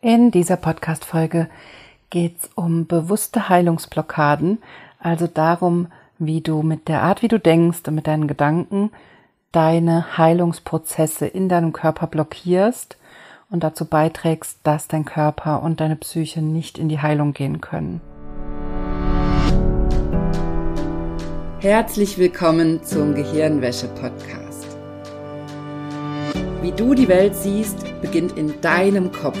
In dieser Podcast-Folge geht es um bewusste Heilungsblockaden, also darum, wie du mit der Art, wie du denkst und mit deinen Gedanken deine Heilungsprozesse in deinem Körper blockierst und dazu beiträgst, dass dein Körper und deine Psyche nicht in die Heilung gehen können. Herzlich willkommen zum Gehirnwäsche-Podcast. Wie du die Welt siehst, beginnt in deinem Kopf.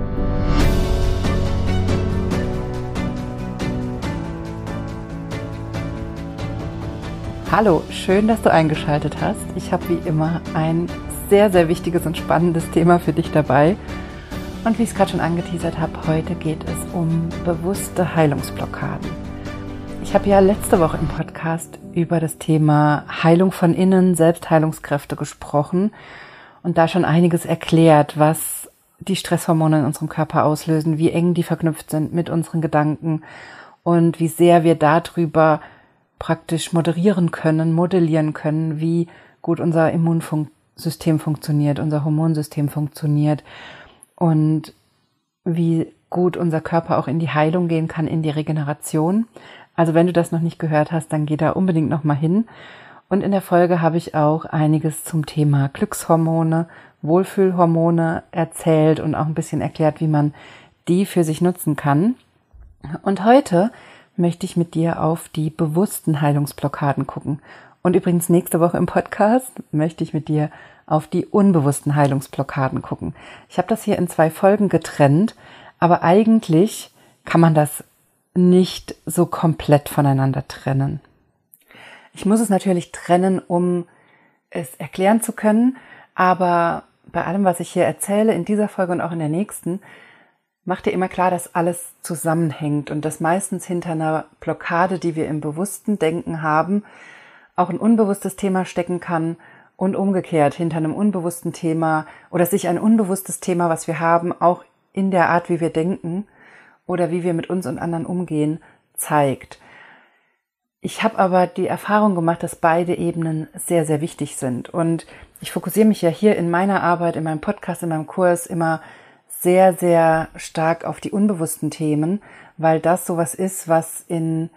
Hallo, schön, dass du eingeschaltet hast. Ich habe wie immer ein sehr, sehr wichtiges und spannendes Thema für dich dabei. Und wie ich es gerade schon angeteasert habe, heute geht es um bewusste Heilungsblockaden. Ich habe ja letzte Woche im Podcast über das Thema Heilung von innen, Selbstheilungskräfte gesprochen und da schon einiges erklärt, was die Stresshormone in unserem Körper auslösen, wie eng die verknüpft sind mit unseren Gedanken und wie sehr wir darüber praktisch moderieren können, modellieren können, wie gut unser Immunsystem funktioniert, unser Hormonsystem funktioniert und wie gut unser Körper auch in die Heilung gehen kann, in die Regeneration. Also wenn du das noch nicht gehört hast, dann geh da unbedingt noch mal hin. Und in der Folge habe ich auch einiges zum Thema Glückshormone, Wohlfühlhormone erzählt und auch ein bisschen erklärt, wie man die für sich nutzen kann. Und heute möchte ich mit dir auf die bewussten Heilungsblockaden gucken. Und übrigens nächste Woche im Podcast möchte ich mit dir auf die unbewussten Heilungsblockaden gucken. Ich habe das hier in zwei Folgen getrennt, aber eigentlich kann man das nicht so komplett voneinander trennen. Ich muss es natürlich trennen, um es erklären zu können, aber bei allem, was ich hier erzähle, in dieser Folge und auch in der nächsten, mach dir immer klar, dass alles zusammenhängt und dass meistens hinter einer Blockade, die wir im bewussten Denken haben, auch ein unbewusstes Thema stecken kann und umgekehrt hinter einem unbewussten Thema oder sich ein unbewusstes Thema, was wir haben, auch in der Art, wie wir denken oder wie wir mit uns und anderen umgehen, zeigt. Ich habe aber die Erfahrung gemacht, dass beide Ebenen sehr, sehr wichtig sind. Und ich fokussiere mich ja hier in meiner Arbeit, in meinem Podcast, in meinem Kurs immer sehr, sehr stark auf die unbewussten Themen, weil das sowas ist, was in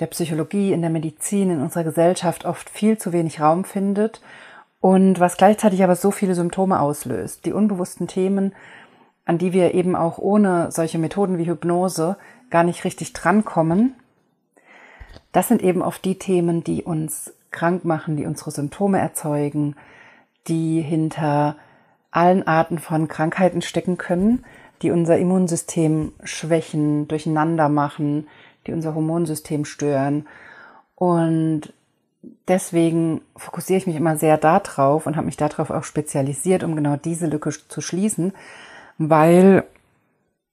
der Psychologie, in der Medizin, in unserer Gesellschaft oft viel zu wenig Raum findet und was gleichzeitig aber so viele Symptome auslöst. Die unbewussten Themen, an die wir eben auch ohne solche Methoden wie Hypnose gar nicht richtig drankommen, das sind eben oft die Themen, die uns krank machen, die unsere Symptome erzeugen, die hinter allen Arten von Krankheiten stecken können, die unser Immunsystem schwächen, durcheinander machen, die unser Hormonsystem stören. Und deswegen fokussiere ich mich immer sehr darauf und habe mich darauf auch spezialisiert, um genau diese Lücke zu schließen, weil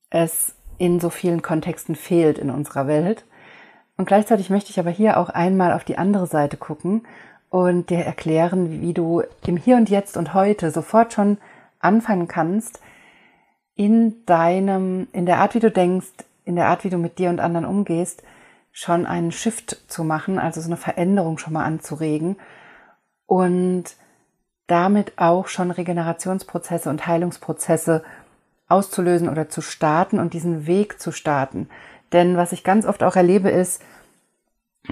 es in so vielen Kontexten fehlt in unserer Welt. Und gleichzeitig möchte ich aber hier auch einmal auf die andere Seite gucken und dir erklären, wie du im Hier und Jetzt und heute sofort schon anfangen kannst, in deinem, in der Art, wie du denkst, in der Art, wie du mit dir und anderen umgehst, schon einen Shift zu machen, also so eine Veränderung schon mal anzuregen und damit auch schon Regenerationsprozesse und Heilungsprozesse auszulösen oder zu starten und diesen Weg zu starten. Denn was ich ganz oft auch erlebe, ist,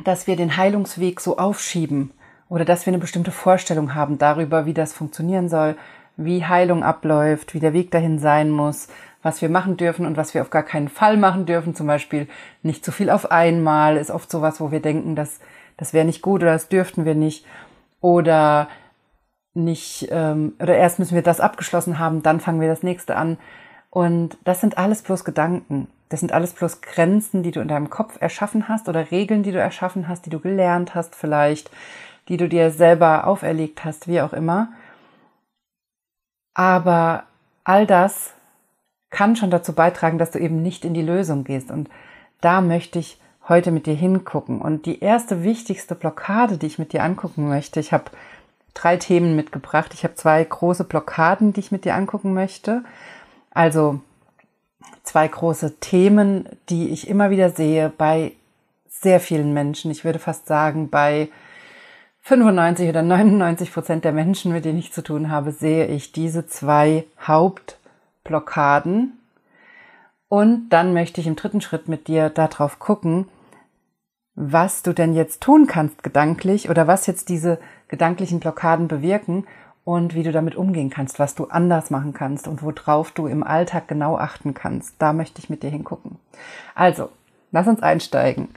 dass wir den Heilungsweg so aufschieben oder dass wir eine bestimmte Vorstellung haben darüber, wie das funktionieren soll, wie Heilung abläuft, wie der Weg dahin sein muss, was wir machen dürfen und was wir auf gar keinen Fall machen dürfen. Zum Beispiel nicht zu viel auf einmal ist oft sowas, wo wir denken, dass das wäre nicht gut oder das dürften wir nicht. Oder nicht, ähm, oder erst müssen wir das abgeschlossen haben, dann fangen wir das nächste an. Und das sind alles bloß Gedanken. Das sind alles bloß Grenzen, die du in deinem Kopf erschaffen hast oder Regeln, die du erschaffen hast, die du gelernt hast vielleicht, die du dir selber auferlegt hast, wie auch immer. Aber all das kann schon dazu beitragen, dass du eben nicht in die Lösung gehst. Und da möchte ich heute mit dir hingucken. Und die erste wichtigste Blockade, die ich mit dir angucken möchte, ich habe drei Themen mitgebracht. Ich habe zwei große Blockaden, die ich mit dir angucken möchte. Also zwei große Themen, die ich immer wieder sehe bei sehr vielen Menschen. Ich würde fast sagen, bei 95 oder 99 Prozent der Menschen, mit denen ich zu tun habe, sehe ich diese zwei Hauptblockaden. Und dann möchte ich im dritten Schritt mit dir darauf gucken, was du denn jetzt tun kannst gedanklich oder was jetzt diese gedanklichen Blockaden bewirken und wie du damit umgehen kannst, was du anders machen kannst und worauf du im Alltag genau achten kannst. Da möchte ich mit dir hingucken. Also, lass uns einsteigen.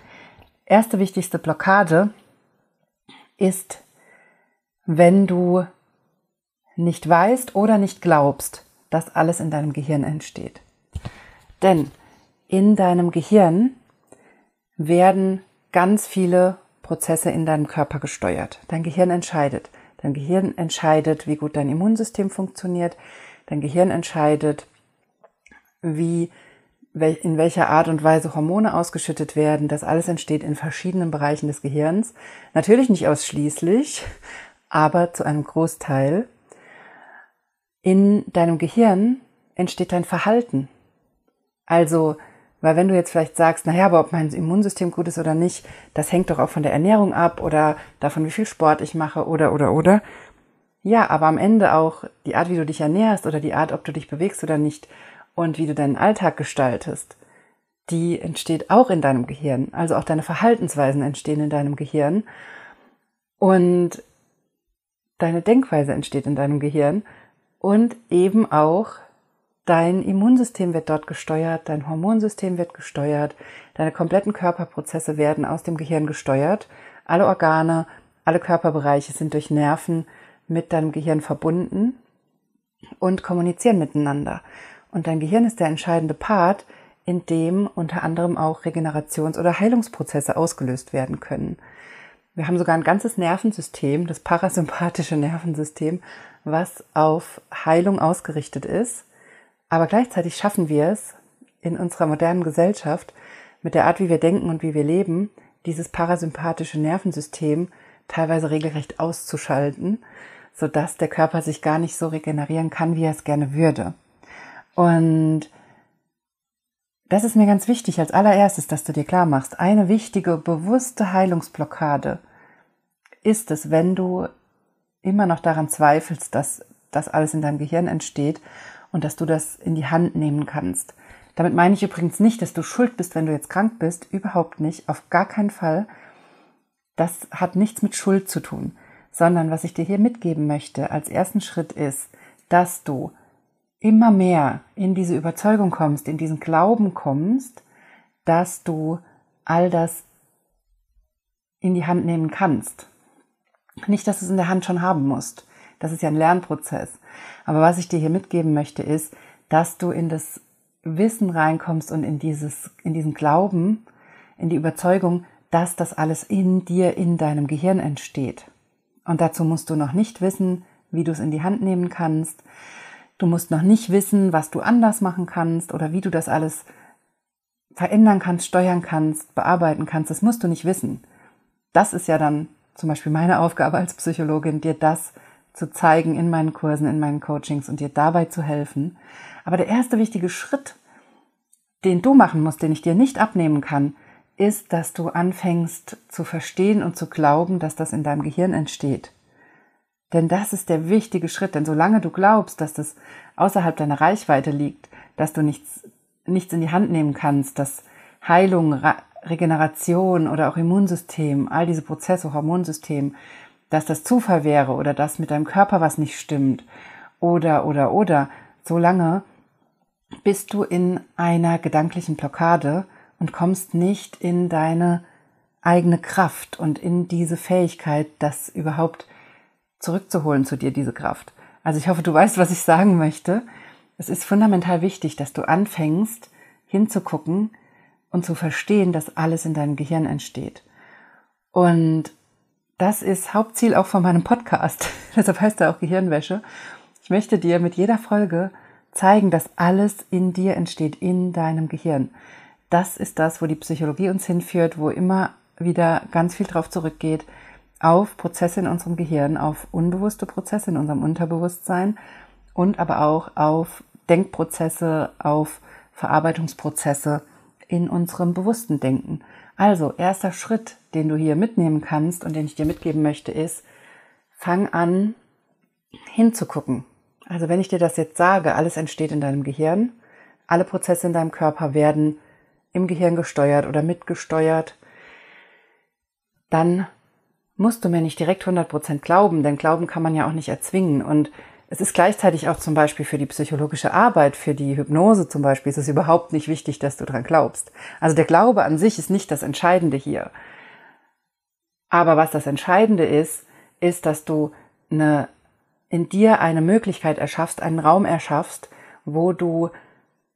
Erste wichtigste Blockade ist, wenn du nicht weißt oder nicht glaubst, dass alles in deinem Gehirn entsteht. Denn in deinem Gehirn werden ganz viele Prozesse in deinem Körper gesteuert. Dein Gehirn entscheidet. Dein Gehirn entscheidet, wie gut dein Immunsystem funktioniert. Dein Gehirn entscheidet, wie in welcher Art und Weise Hormone ausgeschüttet werden. Das alles entsteht in verschiedenen Bereichen des Gehirns. Natürlich nicht ausschließlich, aber zu einem Großteil. In deinem Gehirn entsteht dein Verhalten. Also, weil wenn du jetzt vielleicht sagst, naja, aber ob mein Immunsystem gut ist oder nicht, das hängt doch auch von der Ernährung ab oder davon, wie viel Sport ich mache oder, oder, oder. Ja, aber am Ende auch die Art, wie du dich ernährst oder die Art, ob du dich bewegst oder nicht und wie du deinen Alltag gestaltest, die entsteht auch in deinem Gehirn. Also auch deine Verhaltensweisen entstehen in deinem Gehirn. Und deine Denkweise entsteht in deinem Gehirn. Und eben auch dein Immunsystem wird dort gesteuert, dein Hormonsystem wird gesteuert, deine kompletten Körperprozesse werden aus dem Gehirn gesteuert. Alle Organe, alle Körperbereiche sind durch Nerven mit deinem Gehirn verbunden und kommunizieren miteinander. Und dein Gehirn ist der entscheidende Part, in dem unter anderem auch Regenerations- oder Heilungsprozesse ausgelöst werden können. Wir haben sogar ein ganzes Nervensystem, das parasympathische Nervensystem, was auf Heilung ausgerichtet ist. Aber gleichzeitig schaffen wir es in unserer modernen Gesellschaft mit der Art, wie wir denken und wie wir leben, dieses parasympathische Nervensystem teilweise regelrecht auszuschalten, sodass der Körper sich gar nicht so regenerieren kann, wie er es gerne würde. Und das ist mir ganz wichtig als allererstes, dass du dir klar machst. Eine wichtige, bewusste Heilungsblockade ist es, wenn du immer noch daran zweifelst, dass das alles in deinem Gehirn entsteht und dass du das in die Hand nehmen kannst. Damit meine ich übrigens nicht, dass du schuld bist, wenn du jetzt krank bist. Überhaupt nicht. Auf gar keinen Fall. Das hat nichts mit Schuld zu tun. Sondern was ich dir hier mitgeben möchte als ersten Schritt ist, dass du immer mehr in diese Überzeugung kommst, in diesen Glauben kommst, dass du all das in die Hand nehmen kannst. Nicht, dass du es in der Hand schon haben musst. Das ist ja ein Lernprozess. Aber was ich dir hier mitgeben möchte, ist, dass du in das Wissen reinkommst und in dieses, in diesen Glauben, in die Überzeugung, dass das alles in dir, in deinem Gehirn entsteht. Und dazu musst du noch nicht wissen, wie du es in die Hand nehmen kannst. Du musst noch nicht wissen, was du anders machen kannst oder wie du das alles verändern kannst, steuern kannst, bearbeiten kannst. Das musst du nicht wissen. Das ist ja dann zum Beispiel meine Aufgabe als Psychologin, dir das zu zeigen in meinen Kursen, in meinen Coachings und dir dabei zu helfen. Aber der erste wichtige Schritt, den du machen musst, den ich dir nicht abnehmen kann, ist, dass du anfängst zu verstehen und zu glauben, dass das in deinem Gehirn entsteht. Denn das ist der wichtige Schritt. Denn solange du glaubst, dass das außerhalb deiner Reichweite liegt, dass du nichts, nichts in die Hand nehmen kannst, dass Heilung, Re Regeneration oder auch Immunsystem, all diese Prozesse, Hormonsystem, dass das Zufall wäre oder dass mit deinem Körper was nicht stimmt oder, oder, oder, solange bist du in einer gedanklichen Blockade und kommst nicht in deine eigene Kraft und in diese Fähigkeit, das überhaupt zurückzuholen zu dir, diese Kraft. Also ich hoffe, du weißt, was ich sagen möchte. Es ist fundamental wichtig, dass du anfängst, hinzugucken und zu verstehen, dass alles in deinem Gehirn entsteht. Und das ist Hauptziel auch von meinem Podcast. Deshalb heißt er auch Gehirnwäsche. Ich möchte dir mit jeder Folge zeigen, dass alles in dir entsteht, in deinem Gehirn. das ist das, wo die Psychologie uns hinführt, wo immer wieder ganz viel drauf zurückgeht, auf Prozesse in unserem Gehirn, auf unbewusste Prozesse in unserem Unterbewusstsein und aber auch auf Denkprozesse, auf Verarbeitungsprozesse in unserem bewussten Denken. Also, erster Schritt, den du hier mitnehmen kannst und den ich dir mitgeben möchte, ist, fang an hinzugucken. Also, wenn ich dir das jetzt sage, alles entsteht in deinem Gehirn, alle Prozesse in deinem Körper werden im Gehirn gesteuert oder mitgesteuert, dann musst du mir nicht direkt 100% glauben, denn Glauben kann man ja auch nicht erzwingen. Und es ist gleichzeitig auch zum Beispiel für die psychologische Arbeit, für die Hypnose zum Beispiel, ist es überhaupt nicht wichtig, dass du dran glaubst. Also der Glaube an sich ist nicht das Entscheidende hier. Aber was das Entscheidende ist, ist, dass du eine, in dir eine Möglichkeit erschaffst, einen Raum erschaffst, wo du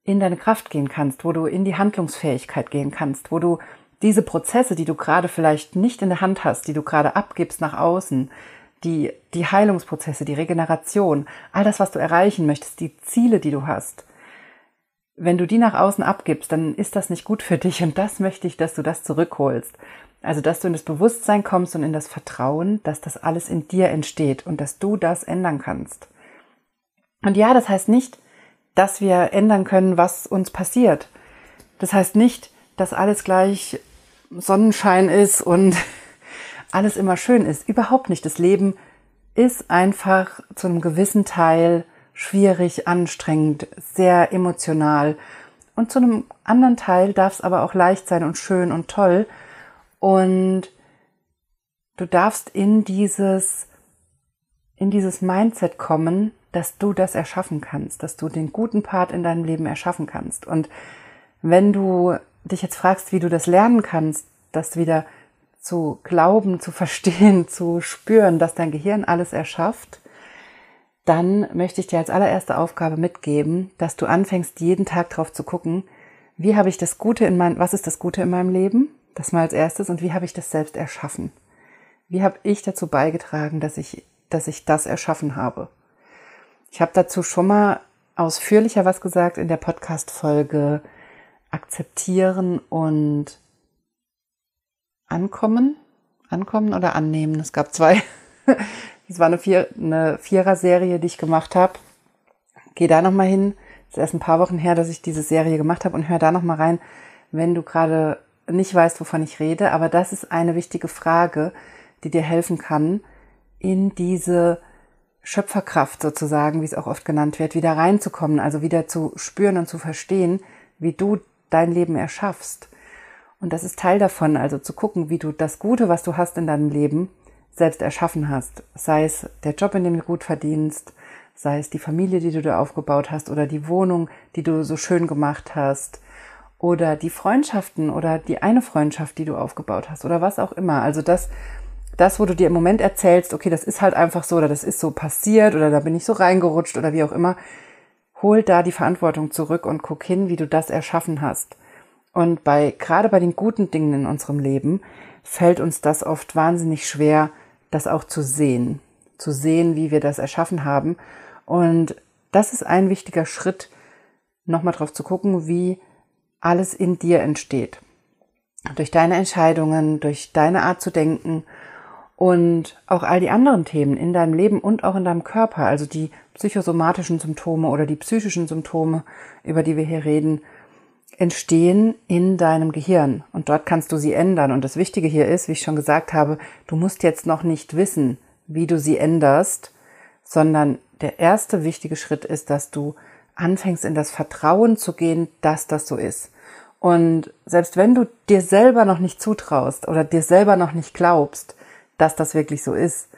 in deine Kraft gehen kannst, wo du in die Handlungsfähigkeit gehen kannst, wo du diese Prozesse, die du gerade vielleicht nicht in der Hand hast, die du gerade abgibst nach außen, die, die Heilungsprozesse, die Regeneration, all das, was du erreichen möchtest, die Ziele, die du hast, wenn du die nach außen abgibst, dann ist das nicht gut für dich und das möchte ich, dass du das zurückholst. Also, dass du in das Bewusstsein kommst und in das Vertrauen, dass das alles in dir entsteht und dass du das ändern kannst. Und ja, das heißt nicht, dass wir ändern können, was uns passiert. Das heißt nicht, dass alles gleich Sonnenschein ist und alles immer schön ist. Überhaupt nicht. Das Leben ist einfach zu einem gewissen Teil schwierig, anstrengend, sehr emotional. Und zu einem anderen Teil darf es aber auch leicht sein und schön und toll. Und du darfst in dieses, in dieses Mindset kommen, dass du das erschaffen kannst, dass du den guten Part in deinem Leben erschaffen kannst. Und wenn du dich jetzt fragst, wie du das lernen kannst, das wieder zu glauben, zu verstehen, zu spüren, dass dein Gehirn alles erschafft, dann möchte ich dir als allererste Aufgabe mitgeben, dass du anfängst, jeden Tag drauf zu gucken, wie habe ich das Gute in meinem, was ist das Gute in meinem Leben? Das mal als erstes und wie habe ich das selbst erschaffen? Wie habe ich dazu beigetragen, dass ich, dass ich das erschaffen habe? Ich habe dazu schon mal ausführlicher was gesagt in der Podcast-Folge Akzeptieren und Ankommen. Ankommen oder Annehmen. Es gab zwei. Es war eine, Vier, eine Vierer-Serie, die ich gemacht habe. Geh da nochmal hin. Es ist erst ein paar Wochen her, dass ich diese Serie gemacht habe und hör da nochmal rein, wenn du gerade nicht weißt, wovon ich rede. Aber das ist eine wichtige Frage, die dir helfen kann, in diese Schöpferkraft sozusagen, wie es auch oft genannt wird, wieder reinzukommen, also wieder zu spüren und zu verstehen, wie du dein Leben erschaffst. Und das ist Teil davon, also zu gucken, wie du das Gute, was du hast in deinem Leben, selbst erschaffen hast. Sei es der Job, in dem du gut verdienst, sei es die Familie, die du da aufgebaut hast oder die Wohnung, die du so schön gemacht hast oder die Freundschaften oder die eine Freundschaft, die du aufgebaut hast oder was auch immer. Also das, das, wo du dir im Moment erzählst, okay, das ist halt einfach so oder das ist so passiert oder da bin ich so reingerutscht oder wie auch immer, hol da die Verantwortung zurück und guck hin, wie du das erschaffen hast. Und bei, gerade bei den guten Dingen in unserem Leben fällt uns das oft wahnsinnig schwer, das auch zu sehen. Zu sehen, wie wir das erschaffen haben. Und das ist ein wichtiger Schritt, nochmal drauf zu gucken, wie alles in dir entsteht. Durch deine Entscheidungen, durch deine Art zu denken und auch all die anderen Themen in deinem Leben und auch in deinem Körper, also die psychosomatischen Symptome oder die psychischen Symptome, über die wir hier reden, entstehen in deinem Gehirn und dort kannst du sie ändern. Und das Wichtige hier ist, wie ich schon gesagt habe, du musst jetzt noch nicht wissen, wie du sie änderst, sondern der erste wichtige Schritt ist, dass du anfängst in das Vertrauen zu gehen, dass das so ist. Und selbst wenn du dir selber noch nicht zutraust oder dir selber noch nicht glaubst, dass das wirklich so ist,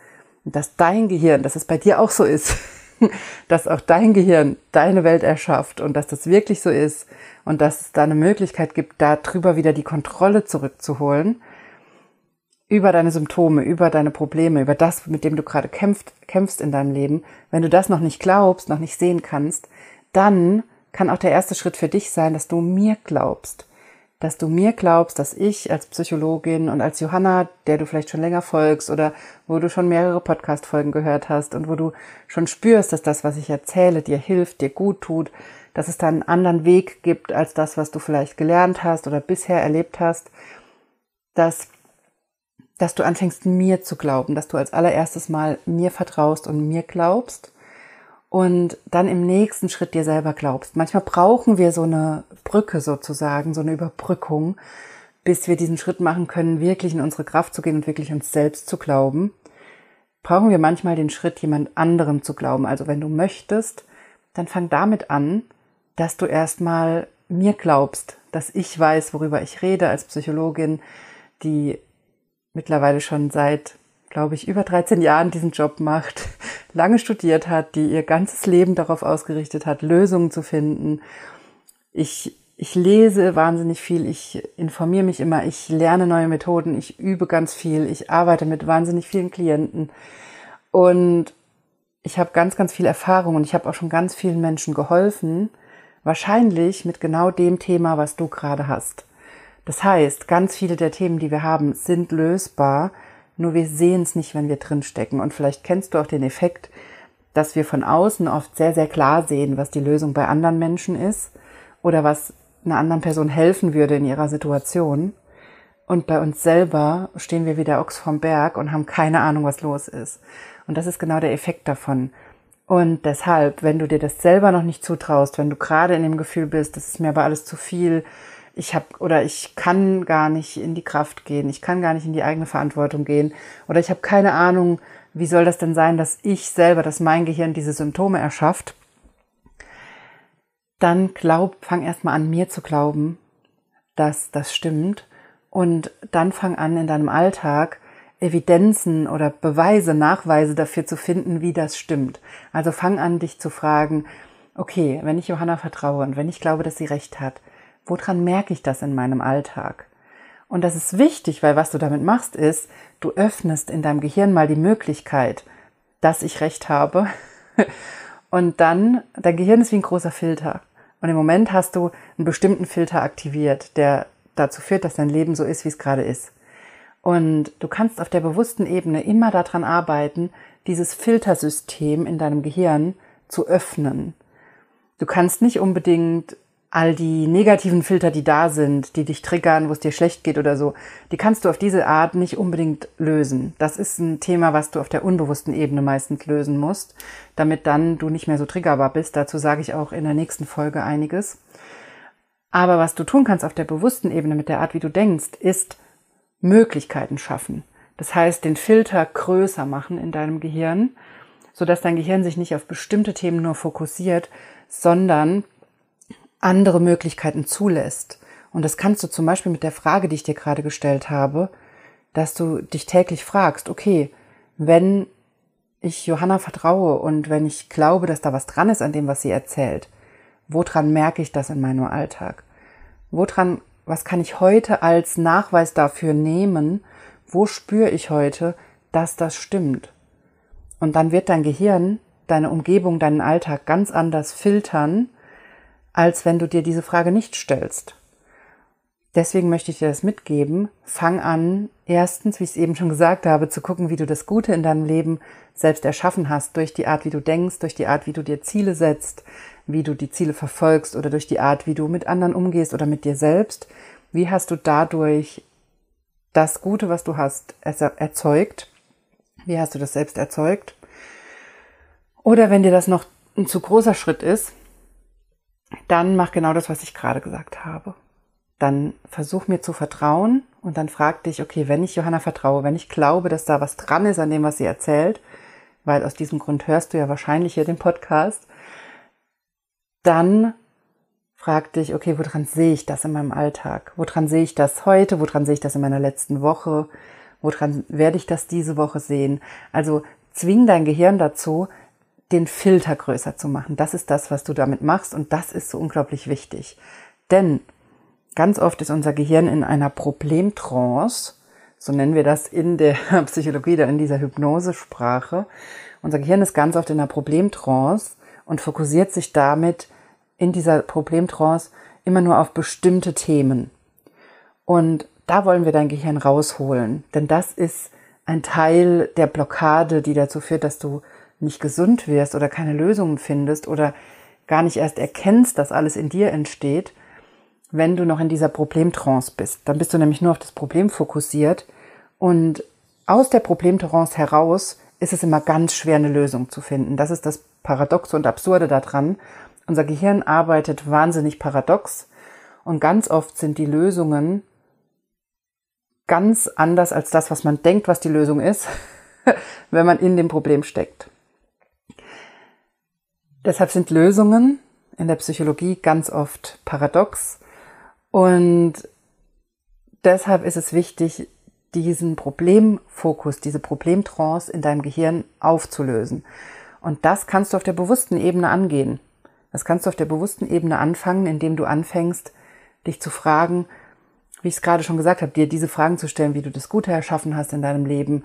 dass dein Gehirn, dass es bei dir auch so ist, dass auch dein Gehirn deine Welt erschafft und dass das wirklich so ist und dass es da eine Möglichkeit gibt, darüber wieder die Kontrolle zurückzuholen, über deine Symptome, über deine Probleme, über das, mit dem du gerade kämpft, kämpfst in deinem Leben, wenn du das noch nicht glaubst, noch nicht sehen kannst, dann kann auch der erste Schritt für dich sein, dass du mir glaubst dass du mir glaubst, dass ich als Psychologin und als Johanna, der du vielleicht schon länger folgst oder wo du schon mehrere Podcast-Folgen gehört hast und wo du schon spürst, dass das, was ich erzähle, dir hilft, dir gut tut, dass es da einen anderen Weg gibt als das, was du vielleicht gelernt hast oder bisher erlebt hast, dass, dass du anfängst, mir zu glauben, dass du als allererstes mal mir vertraust und mir glaubst und dann im nächsten Schritt dir selber glaubst. Manchmal brauchen wir so eine Brücke sozusagen, so eine Überbrückung, bis wir diesen Schritt machen können, wirklich in unsere Kraft zu gehen und wirklich uns selbst zu glauben. Brauchen wir manchmal den Schritt, jemand anderem zu glauben. Also wenn du möchtest, dann fang damit an, dass du erstmal mir glaubst, dass ich weiß, worüber ich rede als Psychologin, die mittlerweile schon seit, glaube ich, über 13 Jahren diesen Job macht, lange studiert hat, die ihr ganzes Leben darauf ausgerichtet hat, Lösungen zu finden. Ich, ich lese wahnsinnig viel, ich informiere mich immer, ich lerne neue Methoden, ich übe ganz viel, ich arbeite mit wahnsinnig vielen Klienten und ich habe ganz, ganz viel Erfahrung und ich habe auch schon ganz vielen Menschen geholfen, wahrscheinlich mit genau dem Thema, was du gerade hast. Das heißt, ganz viele der Themen, die wir haben, sind lösbar, nur wir sehen es nicht, wenn wir drinstecken. Und vielleicht kennst du auch den Effekt, dass wir von außen oft sehr, sehr klar sehen, was die Lösung bei anderen Menschen ist oder was einer anderen Person helfen würde in ihrer Situation. Und bei uns selber stehen wir wie der Ochs vom Berg und haben keine Ahnung, was los ist. Und das ist genau der Effekt davon. Und deshalb, wenn du dir das selber noch nicht zutraust, wenn du gerade in dem Gefühl bist, das ist mir aber alles zu viel, ich habe oder ich kann gar nicht in die Kraft gehen, ich kann gar nicht in die eigene Verantwortung gehen oder ich habe keine Ahnung, wie soll das denn sein, dass ich selber, dass mein Gehirn diese Symptome erschafft, dann glaub, fang erstmal an, mir zu glauben, dass das stimmt und dann fang an, in deinem Alltag Evidenzen oder Beweise, Nachweise dafür zu finden, wie das stimmt. Also fang an, dich zu fragen, okay, wenn ich Johanna vertraue und wenn ich glaube, dass sie recht hat, Woran merke ich das in meinem Alltag? Und das ist wichtig, weil was du damit machst, ist, du öffnest in deinem Gehirn mal die Möglichkeit, dass ich recht habe. Und dann, dein Gehirn ist wie ein großer Filter. Und im Moment hast du einen bestimmten Filter aktiviert, der dazu führt, dass dein Leben so ist, wie es gerade ist. Und du kannst auf der bewussten Ebene immer daran arbeiten, dieses Filtersystem in deinem Gehirn zu öffnen. Du kannst nicht unbedingt all die negativen Filter, die da sind, die dich triggern, wo es dir schlecht geht oder so, die kannst du auf diese Art nicht unbedingt lösen. Das ist ein Thema, was du auf der unbewussten Ebene meistens lösen musst, damit dann du nicht mehr so triggerbar bist. Dazu sage ich auch in der nächsten Folge einiges. Aber was du tun kannst auf der bewussten Ebene mit der Art, wie du denkst, ist Möglichkeiten schaffen. Das heißt, den Filter größer machen in deinem Gehirn, sodass dein Gehirn sich nicht auf bestimmte Themen nur fokussiert, sondern andere Möglichkeiten zulässt. Und das kannst du zum Beispiel mit der Frage, die ich dir gerade gestellt habe, dass du dich täglich fragst, okay, wenn ich Johanna vertraue und wenn ich glaube, dass da was dran ist an dem, was sie erzählt, woran merke ich das in meinem Alltag? Woran, was kann ich heute als Nachweis dafür nehmen? Wo spüre ich heute, dass das stimmt? Und dann wird dein Gehirn deine Umgebung, deinen Alltag ganz anders filtern als wenn du dir diese Frage nicht stellst. Deswegen möchte ich dir das mitgeben. Fang an, erstens, wie ich es eben schon gesagt habe, zu gucken, wie du das Gute in deinem Leben selbst erschaffen hast, durch die Art, wie du denkst, durch die Art, wie du dir Ziele setzt, wie du die Ziele verfolgst oder durch die Art, wie du mit anderen umgehst oder mit dir selbst. Wie hast du dadurch das Gute, was du hast, erzeugt? Wie hast du das selbst erzeugt? Oder wenn dir das noch ein zu großer Schritt ist, dann mach genau das, was ich gerade gesagt habe. Dann versuch mir zu vertrauen und dann frag dich, okay, wenn ich Johanna vertraue, wenn ich glaube, dass da was dran ist an dem, was sie erzählt, weil aus diesem Grund hörst du ja wahrscheinlich hier den Podcast, dann frag dich, okay, woran sehe ich das in meinem Alltag? Woran sehe ich das heute? Woran sehe ich das in meiner letzten Woche? Woran werde ich das diese Woche sehen? Also zwing dein Gehirn dazu, den Filter größer zu machen. Das ist das, was du damit machst und das ist so unglaublich wichtig. Denn ganz oft ist unser Gehirn in einer Problemtrance, so nennen wir das in der Psychologie oder in dieser Hypnosesprache. Unser Gehirn ist ganz oft in einer Problemtrance und fokussiert sich damit in dieser Problemtrance immer nur auf bestimmte Themen. Und da wollen wir dein Gehirn rausholen, denn das ist ein Teil der Blockade, die dazu führt, dass du nicht gesund wirst oder keine Lösungen findest oder gar nicht erst erkennst, dass alles in dir entsteht, wenn du noch in dieser Problemtrance bist. Dann bist du nämlich nur auf das Problem fokussiert und aus der Problemtrance heraus ist es immer ganz schwer, eine Lösung zu finden. Das ist das Paradoxe und Absurde daran. Unser Gehirn arbeitet wahnsinnig paradox und ganz oft sind die Lösungen ganz anders als das, was man denkt, was die Lösung ist, wenn man in dem Problem steckt. Deshalb sind Lösungen in der Psychologie ganz oft paradox und deshalb ist es wichtig, diesen Problemfokus, diese Problemtrance in deinem Gehirn aufzulösen. Und das kannst du auf der bewussten Ebene angehen. Das kannst du auf der bewussten Ebene anfangen, indem du anfängst, dich zu fragen, wie ich es gerade schon gesagt habe, dir diese Fragen zu stellen, wie du das Gute erschaffen hast in deinem Leben,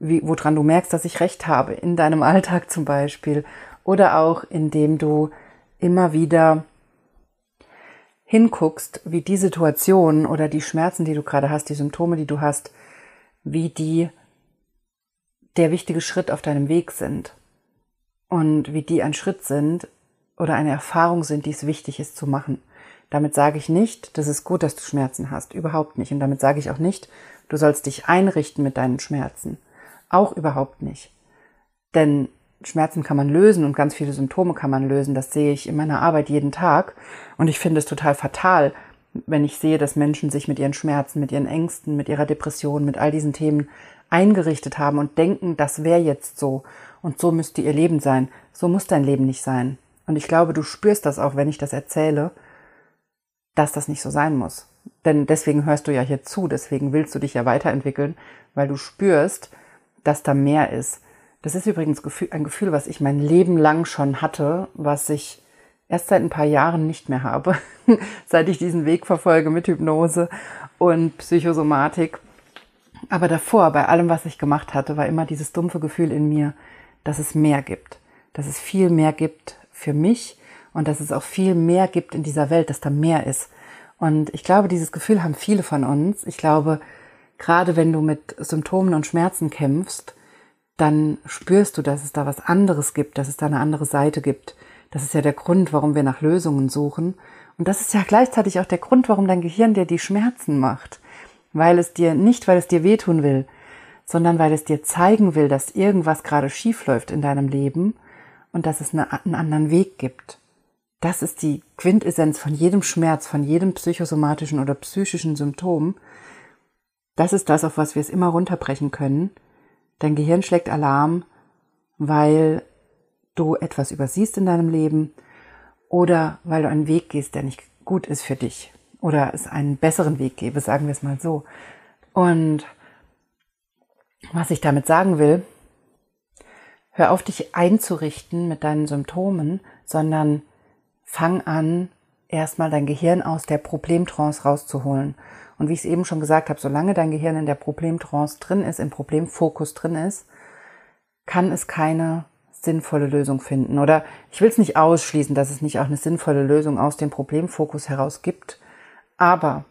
wie, woran du merkst, dass ich recht habe, in deinem Alltag zum Beispiel, oder auch indem du immer wieder hinguckst, wie die Situation oder die Schmerzen, die du gerade hast, die Symptome, die du hast, wie die der wichtige Schritt auf deinem Weg sind und wie die ein Schritt sind oder eine Erfahrung sind, die es wichtig ist zu machen. Damit sage ich nicht, das ist gut, dass du Schmerzen hast, überhaupt nicht. Und damit sage ich auch nicht, du sollst dich einrichten mit deinen Schmerzen, auch überhaupt nicht. Denn Schmerzen kann man lösen und ganz viele Symptome kann man lösen. Das sehe ich in meiner Arbeit jeden Tag. Und ich finde es total fatal, wenn ich sehe, dass Menschen sich mit ihren Schmerzen, mit ihren Ängsten, mit ihrer Depression, mit all diesen Themen eingerichtet haben und denken, das wäre jetzt so und so müsste ihr Leben sein. So muss dein Leben nicht sein. Und ich glaube, du spürst das auch, wenn ich das erzähle, dass das nicht so sein muss. Denn deswegen hörst du ja hier zu, deswegen willst du dich ja weiterentwickeln, weil du spürst, dass da mehr ist das ist übrigens ein Gefühl, was ich mein Leben lang schon hatte, was ich erst seit ein paar Jahren nicht mehr habe, seit ich diesen Weg verfolge mit Hypnose und Psychosomatik. Aber davor, bei allem, was ich gemacht hatte, war immer dieses dumpfe Gefühl in mir, dass es mehr gibt, dass es viel mehr gibt für mich und dass es auch viel mehr gibt in dieser Welt, dass da mehr ist. Und ich glaube, dieses Gefühl haben viele von uns. Ich glaube, gerade wenn du mit Symptomen und Schmerzen kämpfst, dann spürst du, dass es da was anderes gibt, dass es da eine andere Seite gibt. Das ist ja der Grund, warum wir nach Lösungen suchen. Und das ist ja gleichzeitig auch der Grund, warum dein Gehirn dir die Schmerzen macht. Weil es dir, nicht weil es dir wehtun will, sondern weil es dir zeigen will, dass irgendwas gerade schief läuft in deinem Leben und dass es eine, einen anderen Weg gibt. Das ist die Quintessenz von jedem Schmerz, von jedem psychosomatischen oder psychischen Symptom. Das ist das, auf was wir es immer runterbrechen können. Dein Gehirn schlägt Alarm, weil du etwas übersiehst in deinem Leben oder weil du einen Weg gehst, der nicht gut ist für dich oder es einen besseren Weg gäbe, sagen wir es mal so. Und was ich damit sagen will, hör auf dich einzurichten mit deinen Symptomen, sondern fang an, erstmal dein Gehirn aus der Problemtrance rauszuholen und wie ich es eben schon gesagt habe, solange dein Gehirn in der Problemtrance drin ist, im Problemfokus drin ist, kann es keine sinnvolle Lösung finden. Oder ich will es nicht ausschließen, dass es nicht auch eine sinnvolle Lösung aus dem Problemfokus heraus gibt. Aber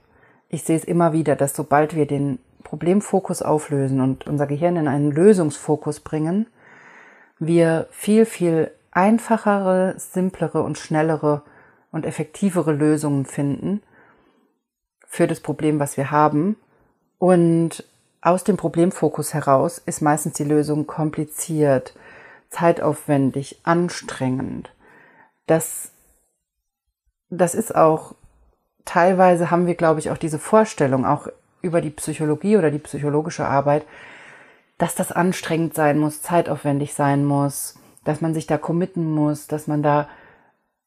ich sehe es immer wieder, dass sobald wir den Problemfokus auflösen und unser Gehirn in einen Lösungsfokus bringen, wir viel, viel einfachere, simplere und schnellere und effektivere Lösungen finden, für das Problem, was wir haben. Und aus dem Problemfokus heraus ist meistens die Lösung kompliziert, zeitaufwendig, anstrengend. Das, das ist auch, teilweise haben wir, glaube ich, auch diese Vorstellung, auch über die Psychologie oder die psychologische Arbeit, dass das anstrengend sein muss, zeitaufwendig sein muss, dass man sich da committen muss, dass man da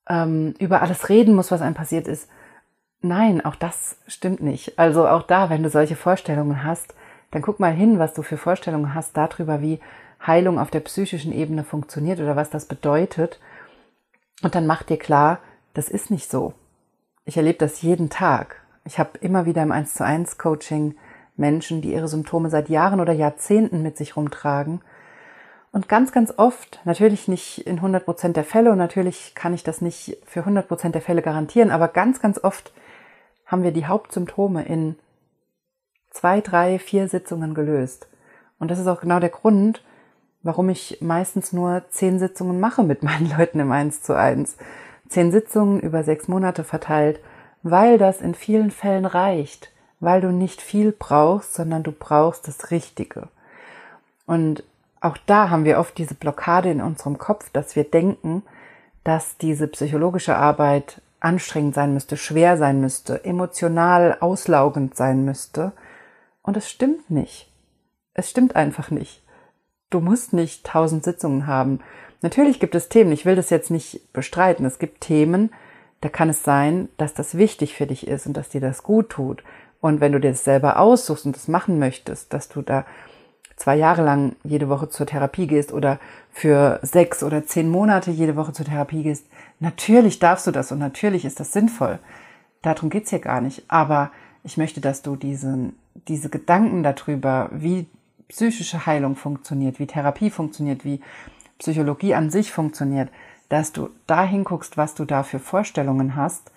ähm, über alles reden muss, was einem passiert ist. Nein, auch das stimmt nicht. Also auch da, wenn du solche Vorstellungen hast, dann guck mal hin, was du für Vorstellungen hast darüber, wie Heilung auf der psychischen Ebene funktioniert oder was das bedeutet. Und dann mach dir klar, das ist nicht so. Ich erlebe das jeden Tag. Ich habe immer wieder im 1 zu 1 Coaching Menschen, die ihre Symptome seit Jahren oder Jahrzehnten mit sich rumtragen. Und ganz, ganz oft, natürlich nicht in 100 Prozent der Fälle und natürlich kann ich das nicht für 100 Prozent der Fälle garantieren, aber ganz, ganz oft haben wir die Hauptsymptome in zwei, drei, vier Sitzungen gelöst. Und das ist auch genau der Grund, warum ich meistens nur zehn Sitzungen mache mit meinen Leuten im 1 zu 1. Zehn Sitzungen über sechs Monate verteilt, weil das in vielen Fällen reicht, weil du nicht viel brauchst, sondern du brauchst das Richtige. Und auch da haben wir oft diese Blockade in unserem Kopf, dass wir denken, dass diese psychologische Arbeit anstrengend sein müsste, schwer sein müsste, emotional auslaugend sein müsste. Und es stimmt nicht. Es stimmt einfach nicht. Du musst nicht tausend Sitzungen haben. Natürlich gibt es Themen, ich will das jetzt nicht bestreiten. Es gibt Themen, da kann es sein, dass das wichtig für dich ist und dass dir das gut tut. Und wenn du dir das selber aussuchst und das machen möchtest, dass du da zwei Jahre lang jede Woche zur Therapie gehst oder für sechs oder zehn Monate jede Woche zur Therapie gehst, natürlich darfst du das und natürlich ist das sinnvoll. Darum geht's hier gar nicht. Aber ich möchte, dass du diesen, diese Gedanken darüber, wie psychische Heilung funktioniert, wie Therapie funktioniert, wie Psychologie an sich funktioniert, dass du da hinguckst, was du da für Vorstellungen hast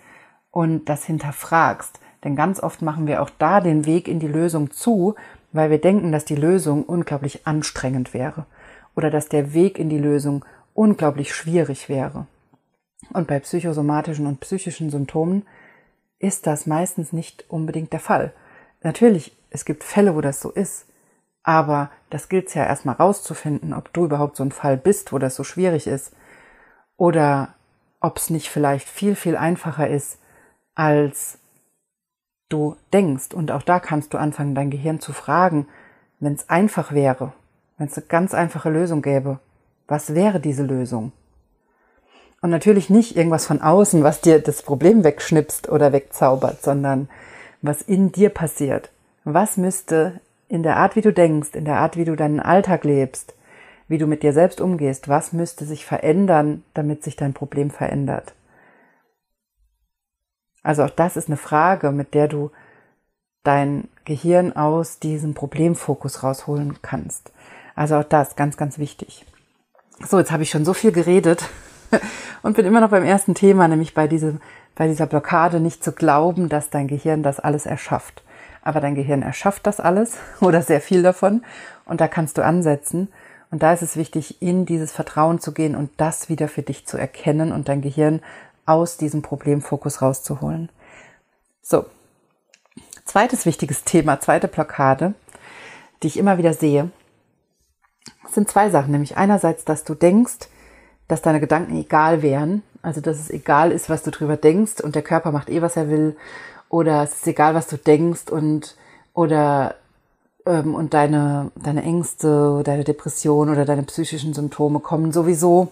und das hinterfragst. Denn ganz oft machen wir auch da den Weg in die Lösung zu, weil wir denken, dass die Lösung unglaublich anstrengend wäre oder dass der Weg in die Lösung unglaublich schwierig wäre. Und bei psychosomatischen und psychischen Symptomen ist das meistens nicht unbedingt der Fall. Natürlich, es gibt Fälle, wo das so ist, aber das gilt es ja erstmal rauszufinden, ob du überhaupt so ein Fall bist, wo das so schwierig ist, oder ob es nicht vielleicht viel, viel einfacher ist, als du denkst. Und auch da kannst du anfangen, dein Gehirn zu fragen, wenn es einfach wäre, wenn es eine ganz einfache Lösung gäbe, was wäre diese Lösung? Und natürlich nicht irgendwas von außen, was dir das Problem wegschnipst oder wegzaubert, sondern was in dir passiert. Was müsste in der Art, wie du denkst, in der Art, wie du deinen Alltag lebst, wie du mit dir selbst umgehst, was müsste sich verändern, damit sich dein Problem verändert? Also auch das ist eine Frage, mit der du dein Gehirn aus diesem Problemfokus rausholen kannst. Also auch das ganz, ganz wichtig. So, jetzt habe ich schon so viel geredet und bin immer noch beim ersten Thema, nämlich bei, diesem, bei dieser Blockade nicht zu glauben, dass dein Gehirn das alles erschafft. Aber dein Gehirn erschafft das alles oder sehr viel davon und da kannst du ansetzen. Und da ist es wichtig, in dieses Vertrauen zu gehen und das wieder für dich zu erkennen und dein Gehirn aus diesem Problemfokus rauszuholen. So, zweites wichtiges Thema, zweite Blockade, die ich immer wieder sehe, sind zwei Sachen. Nämlich einerseits, dass du denkst, dass deine Gedanken egal wären, also dass es egal ist, was du drüber denkst und der Körper macht eh, was er will, oder es ist egal, was du denkst und oder ähm, und deine deine Ängste, deine Depression oder deine psychischen Symptome kommen sowieso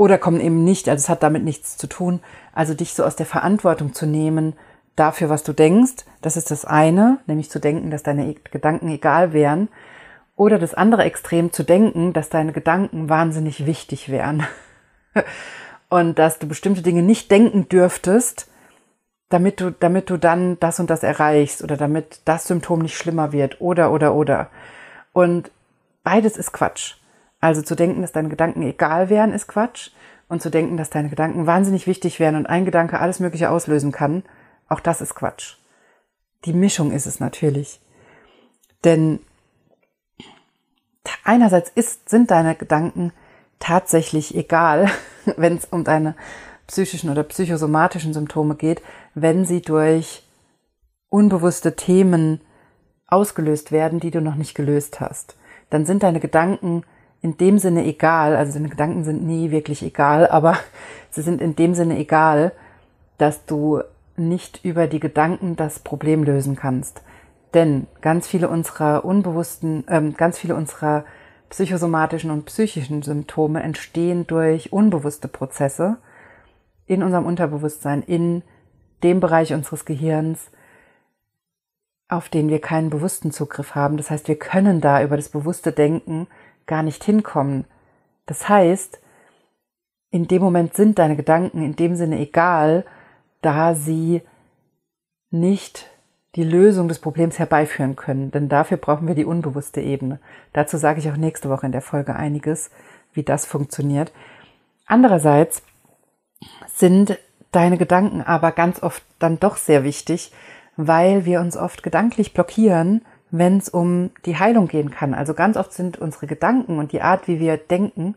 oder kommen eben nicht. Also es hat damit nichts zu tun. Also dich so aus der Verantwortung zu nehmen dafür, was du denkst, das ist das eine, nämlich zu denken, dass deine Gedanken egal wären. Oder das andere Extrem zu denken, dass deine Gedanken wahnsinnig wichtig wären. und dass du bestimmte Dinge nicht denken dürftest, damit du, damit du dann das und das erreichst oder damit das Symptom nicht schlimmer wird oder, oder, oder. Und beides ist Quatsch. Also zu denken, dass deine Gedanken egal wären, ist Quatsch. Und zu denken, dass deine Gedanken wahnsinnig wichtig wären und ein Gedanke alles Mögliche auslösen kann, auch das ist Quatsch. Die Mischung ist es natürlich. Denn einerseits ist, sind deine Gedanken tatsächlich egal, wenn es um deine psychischen oder psychosomatischen Symptome geht, wenn sie durch unbewusste Themen ausgelöst werden, die du noch nicht gelöst hast. Dann sind deine Gedanken in dem Sinne egal, also deine Gedanken sind nie wirklich egal, aber sie sind in dem Sinne egal, dass du nicht über die Gedanken das Problem lösen kannst. Denn ganz viele unserer unbewussten, ähm, ganz viele unserer psychosomatischen und psychischen Symptome entstehen durch unbewusste Prozesse in unserem Unterbewusstsein, in dem Bereich unseres Gehirns, auf den wir keinen bewussten Zugriff haben. Das heißt, wir können da über das bewusste Denken gar nicht hinkommen. Das heißt, in dem Moment sind deine Gedanken in dem Sinne egal, da sie nicht die Lösung des Problems herbeiführen können. Denn dafür brauchen wir die unbewusste Ebene. Dazu sage ich auch nächste Woche in der Folge einiges, wie das funktioniert. Andererseits sind deine Gedanken aber ganz oft dann doch sehr wichtig, weil wir uns oft gedanklich blockieren, wenn es um die Heilung gehen kann. Also ganz oft sind unsere Gedanken und die Art, wie wir denken,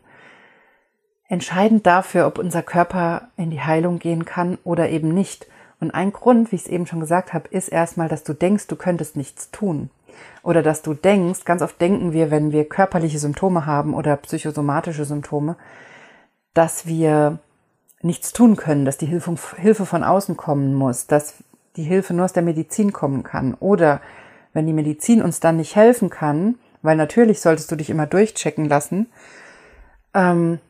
entscheidend dafür, ob unser Körper in die Heilung gehen kann oder eben nicht. Und ein Grund, wie ich es eben schon gesagt habe, ist erstmal, dass du denkst, du könntest nichts tun. Oder dass du denkst, ganz oft denken wir, wenn wir körperliche Symptome haben oder psychosomatische Symptome, dass wir nichts tun können, dass die Hilfe, Hilfe von außen kommen muss, dass die Hilfe nur aus der Medizin kommen kann. Oder wenn die Medizin uns dann nicht helfen kann, weil natürlich solltest du dich immer durchchecken lassen, ähm,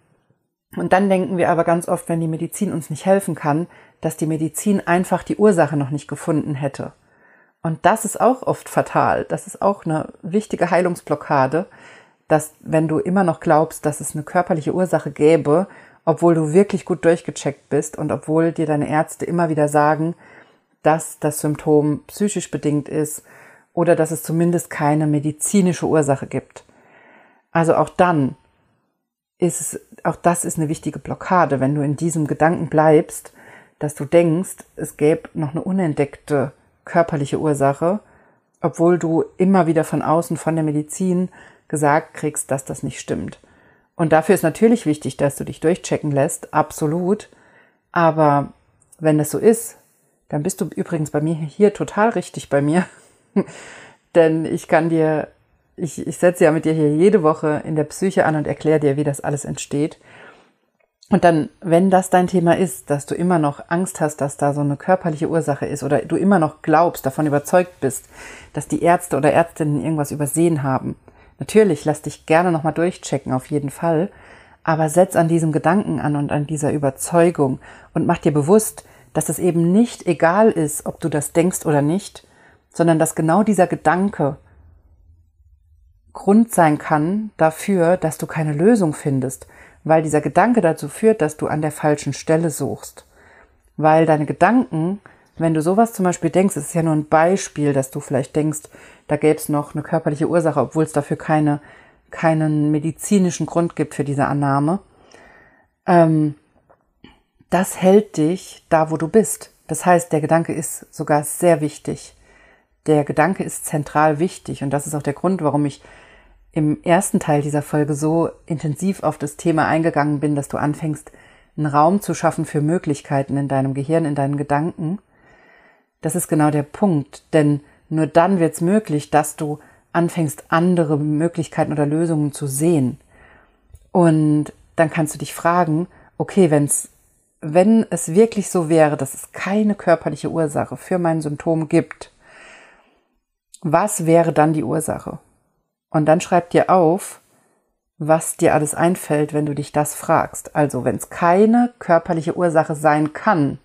und dann denken wir aber ganz oft, wenn die Medizin uns nicht helfen kann, dass die Medizin einfach die Ursache noch nicht gefunden hätte. Und das ist auch oft fatal. Das ist auch eine wichtige Heilungsblockade, dass wenn du immer noch glaubst, dass es eine körperliche Ursache gäbe, obwohl du wirklich gut durchgecheckt bist und obwohl dir deine Ärzte immer wieder sagen, dass das Symptom psychisch bedingt ist oder dass es zumindest keine medizinische Ursache gibt. Also auch dann ist es, auch das ist eine wichtige Blockade, wenn du in diesem Gedanken bleibst, dass du denkst, es gäbe noch eine unentdeckte körperliche Ursache, obwohl du immer wieder von außen, von der Medizin gesagt kriegst, dass das nicht stimmt. Und dafür ist natürlich wichtig, dass du dich durchchecken lässt, absolut. Aber wenn das so ist, dann bist du übrigens bei mir hier total richtig bei mir. Denn ich kann dir, ich, ich setze ja mit dir hier jede Woche in der Psyche an und erkläre dir, wie das alles entsteht. Und dann, wenn das dein Thema ist, dass du immer noch Angst hast, dass da so eine körperliche Ursache ist oder du immer noch glaubst, davon überzeugt bist, dass die Ärzte oder Ärztinnen irgendwas übersehen haben, natürlich lass dich gerne nochmal durchchecken, auf jeden Fall, aber setz an diesem Gedanken an und an dieser Überzeugung und mach dir bewusst, dass es eben nicht egal ist, ob du das denkst oder nicht, sondern dass genau dieser Gedanke Grund sein kann dafür, dass du keine Lösung findest weil dieser Gedanke dazu führt, dass du an der falschen Stelle suchst. Weil deine Gedanken, wenn du sowas zum Beispiel denkst, es ist ja nur ein Beispiel, dass du vielleicht denkst, da gäbe es noch eine körperliche Ursache, obwohl es dafür keine, keinen medizinischen Grund gibt für diese Annahme. Ähm, das hält dich da, wo du bist. Das heißt, der Gedanke ist sogar sehr wichtig. Der Gedanke ist zentral wichtig und das ist auch der Grund, warum ich im ersten Teil dieser Folge so intensiv auf das Thema eingegangen bin, dass du anfängst, einen Raum zu schaffen für Möglichkeiten in deinem Gehirn, in deinen Gedanken. Das ist genau der Punkt, denn nur dann wird es möglich, dass du anfängst, andere Möglichkeiten oder Lösungen zu sehen. Und dann kannst du dich fragen, okay, wenn's, wenn es wirklich so wäre, dass es keine körperliche Ursache für mein Symptom gibt, was wäre dann die Ursache? Und dann schreib dir auf, was dir alles einfällt, wenn du dich das fragst. Also wenn es keine körperliche Ursache sein kann,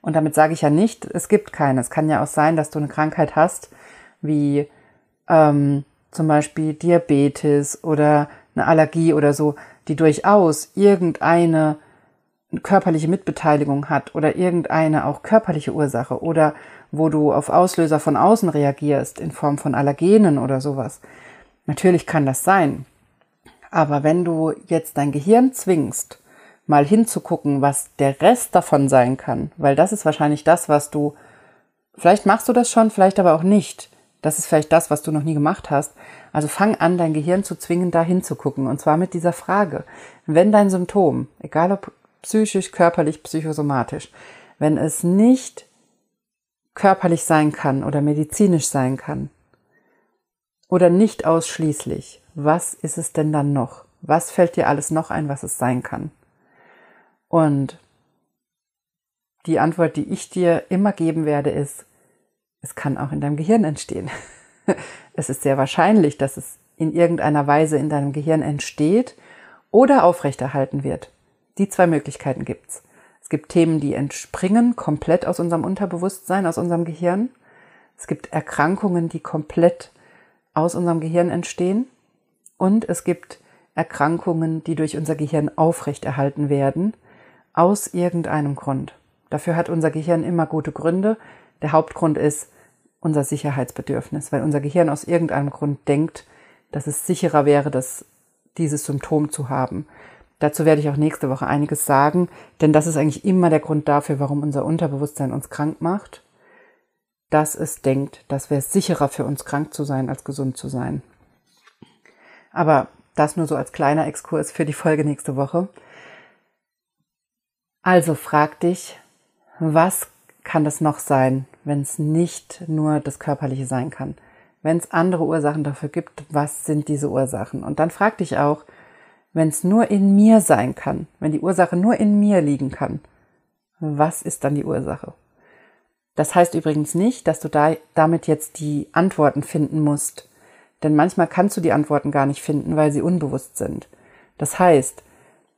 und damit sage ich ja nicht, es gibt keine. Es kann ja auch sein, dass du eine Krankheit hast, wie ähm, zum Beispiel Diabetes oder eine Allergie oder so, die durchaus irgendeine körperliche Mitbeteiligung hat oder irgendeine auch körperliche Ursache oder wo du auf Auslöser von außen reagierst in Form von Allergenen oder sowas. Natürlich kann das sein. Aber wenn du jetzt dein Gehirn zwingst, mal hinzugucken, was der Rest davon sein kann, weil das ist wahrscheinlich das, was du, vielleicht machst du das schon, vielleicht aber auch nicht. Das ist vielleicht das, was du noch nie gemacht hast. Also fang an, dein Gehirn zu zwingen, da hinzugucken. Und zwar mit dieser Frage. Wenn dein Symptom, egal ob psychisch, körperlich, psychosomatisch, wenn es nicht körperlich sein kann oder medizinisch sein kann, oder nicht ausschließlich. Was ist es denn dann noch? Was fällt dir alles noch ein, was es sein kann? Und die Antwort, die ich dir immer geben werde, ist, es kann auch in deinem Gehirn entstehen. es ist sehr wahrscheinlich, dass es in irgendeiner Weise in deinem Gehirn entsteht oder aufrechterhalten wird. Die zwei Möglichkeiten gibt's. Es gibt Themen, die entspringen komplett aus unserem Unterbewusstsein, aus unserem Gehirn. Es gibt Erkrankungen, die komplett aus unserem Gehirn entstehen und es gibt Erkrankungen, die durch unser Gehirn aufrechterhalten werden, aus irgendeinem Grund. Dafür hat unser Gehirn immer gute Gründe. Der Hauptgrund ist unser Sicherheitsbedürfnis, weil unser Gehirn aus irgendeinem Grund denkt, dass es sicherer wäre, das, dieses Symptom zu haben. Dazu werde ich auch nächste Woche einiges sagen, denn das ist eigentlich immer der Grund dafür, warum unser Unterbewusstsein uns krank macht. dass es denkt, das wäre sicherer für uns krank zu sein, als gesund zu sein. Aber das nur so als kleiner Exkurs für die Folge nächste Woche. Also frag dich, was kann das noch sein, wenn es nicht nur das Körperliche sein kann? Wenn es andere Ursachen dafür gibt, was sind diese Ursachen? Und dann frag dich auch, wenn es nur in mir sein kann, wenn die Ursache nur in mir liegen kann, was ist dann die Ursache? Das heißt übrigens nicht, dass du da, damit jetzt die Antworten finden musst. Denn manchmal kannst du die Antworten gar nicht finden, weil sie unbewusst sind. Das heißt,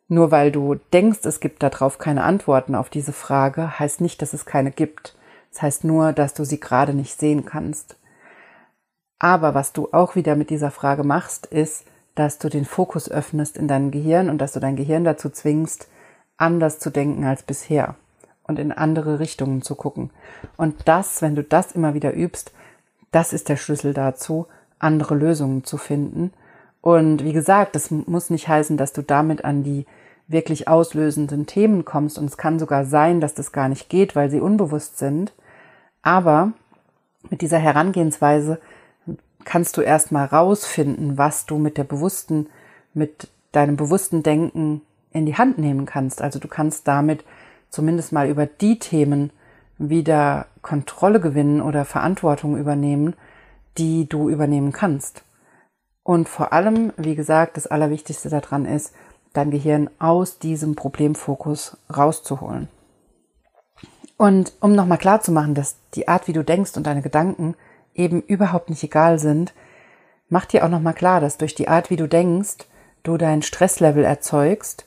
nur weil du denkst, es gibt darauf keine Antworten auf diese Frage, heißt nicht, dass es keine gibt. Das heißt nur, dass du sie gerade nicht sehen kannst. Aber was du auch wieder mit dieser Frage machst, ist, dass du den Fokus öffnest in deinem Gehirn und dass du dein Gehirn dazu zwingst, anders zu denken als bisher und in andere Richtungen zu gucken. Und das, wenn du das immer wieder übst, das ist der Schlüssel dazu, andere Lösungen zu finden. Und wie gesagt, das muss nicht heißen, dass du damit an die wirklich auslösenden Themen kommst. Und es kann sogar sein, dass das gar nicht geht, weil sie unbewusst sind. Aber mit dieser Herangehensweise kannst du erstmal rausfinden, was du mit der bewussten, mit deinem bewussten Denken in die Hand nehmen kannst. Also du kannst damit zumindest mal über die Themen wieder Kontrolle gewinnen oder Verantwortung übernehmen, die du übernehmen kannst. Und vor allem, wie gesagt, das Allerwichtigste daran ist, dein Gehirn aus diesem Problemfokus rauszuholen. Und um nochmal klar zu machen, dass die Art, wie du denkst und deine Gedanken eben überhaupt nicht egal sind, mach dir auch nochmal klar, dass durch die Art, wie du denkst, du dein Stresslevel erzeugst.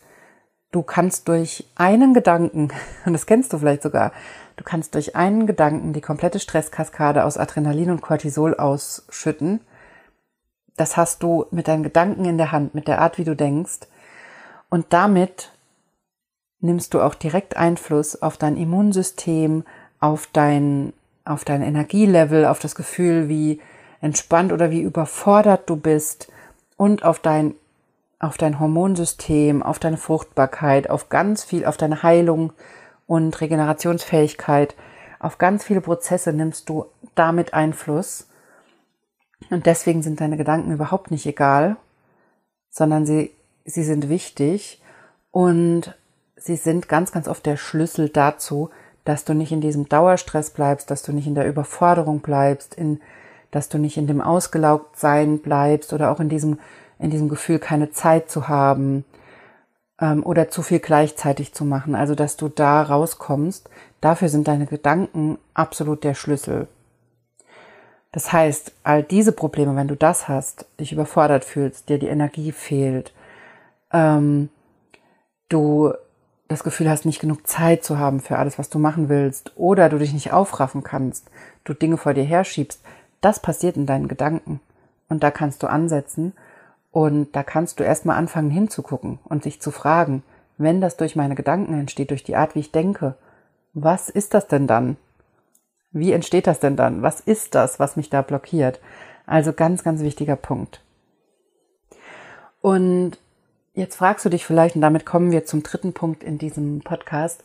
Du kannst durch einen Gedanken, und das kennst du vielleicht sogar, du kannst durch einen Gedanken die komplette Stresskaskade aus Adrenalin und Cortisol ausschütten. Das hast du mit deinen Gedanken in der Hand, mit der Art, wie du denkst. Und damit nimmst du auch direkt Einfluss auf dein Immunsystem, auf dein auf dein Energielevel, auf das Gefühl, wie entspannt oder wie überfordert du bist und auf dein, auf dein Hormonsystem, auf deine Fruchtbarkeit, auf ganz viel, auf deine Heilung und Regenerationsfähigkeit, auf ganz viele Prozesse nimmst du damit Einfluss. Und deswegen sind deine Gedanken überhaupt nicht egal, sondern sie, sie sind wichtig und sie sind ganz, ganz oft der Schlüssel dazu, dass du nicht in diesem Dauerstress bleibst, dass du nicht in der Überforderung bleibst, in, dass du nicht in dem ausgelaugt sein bleibst oder auch in diesem, in diesem Gefühl, keine Zeit zu haben ähm, oder zu viel gleichzeitig zu machen. Also, dass du da rauskommst. Dafür sind deine Gedanken absolut der Schlüssel. Das heißt, all diese Probleme, wenn du das hast, dich überfordert fühlst, dir die Energie fehlt, ähm, du das Gefühl hast, nicht genug Zeit zu haben für alles, was du machen willst, oder du dich nicht aufraffen kannst, du Dinge vor dir herschiebst, das passiert in deinen Gedanken. Und da kannst du ansetzen und da kannst du erstmal anfangen hinzugucken und sich zu fragen, wenn das durch meine Gedanken entsteht, durch die Art, wie ich denke, was ist das denn dann? Wie entsteht das denn dann? Was ist das, was mich da blockiert? Also ganz, ganz wichtiger Punkt. Und Jetzt fragst du dich vielleicht, und damit kommen wir zum dritten Punkt in diesem Podcast,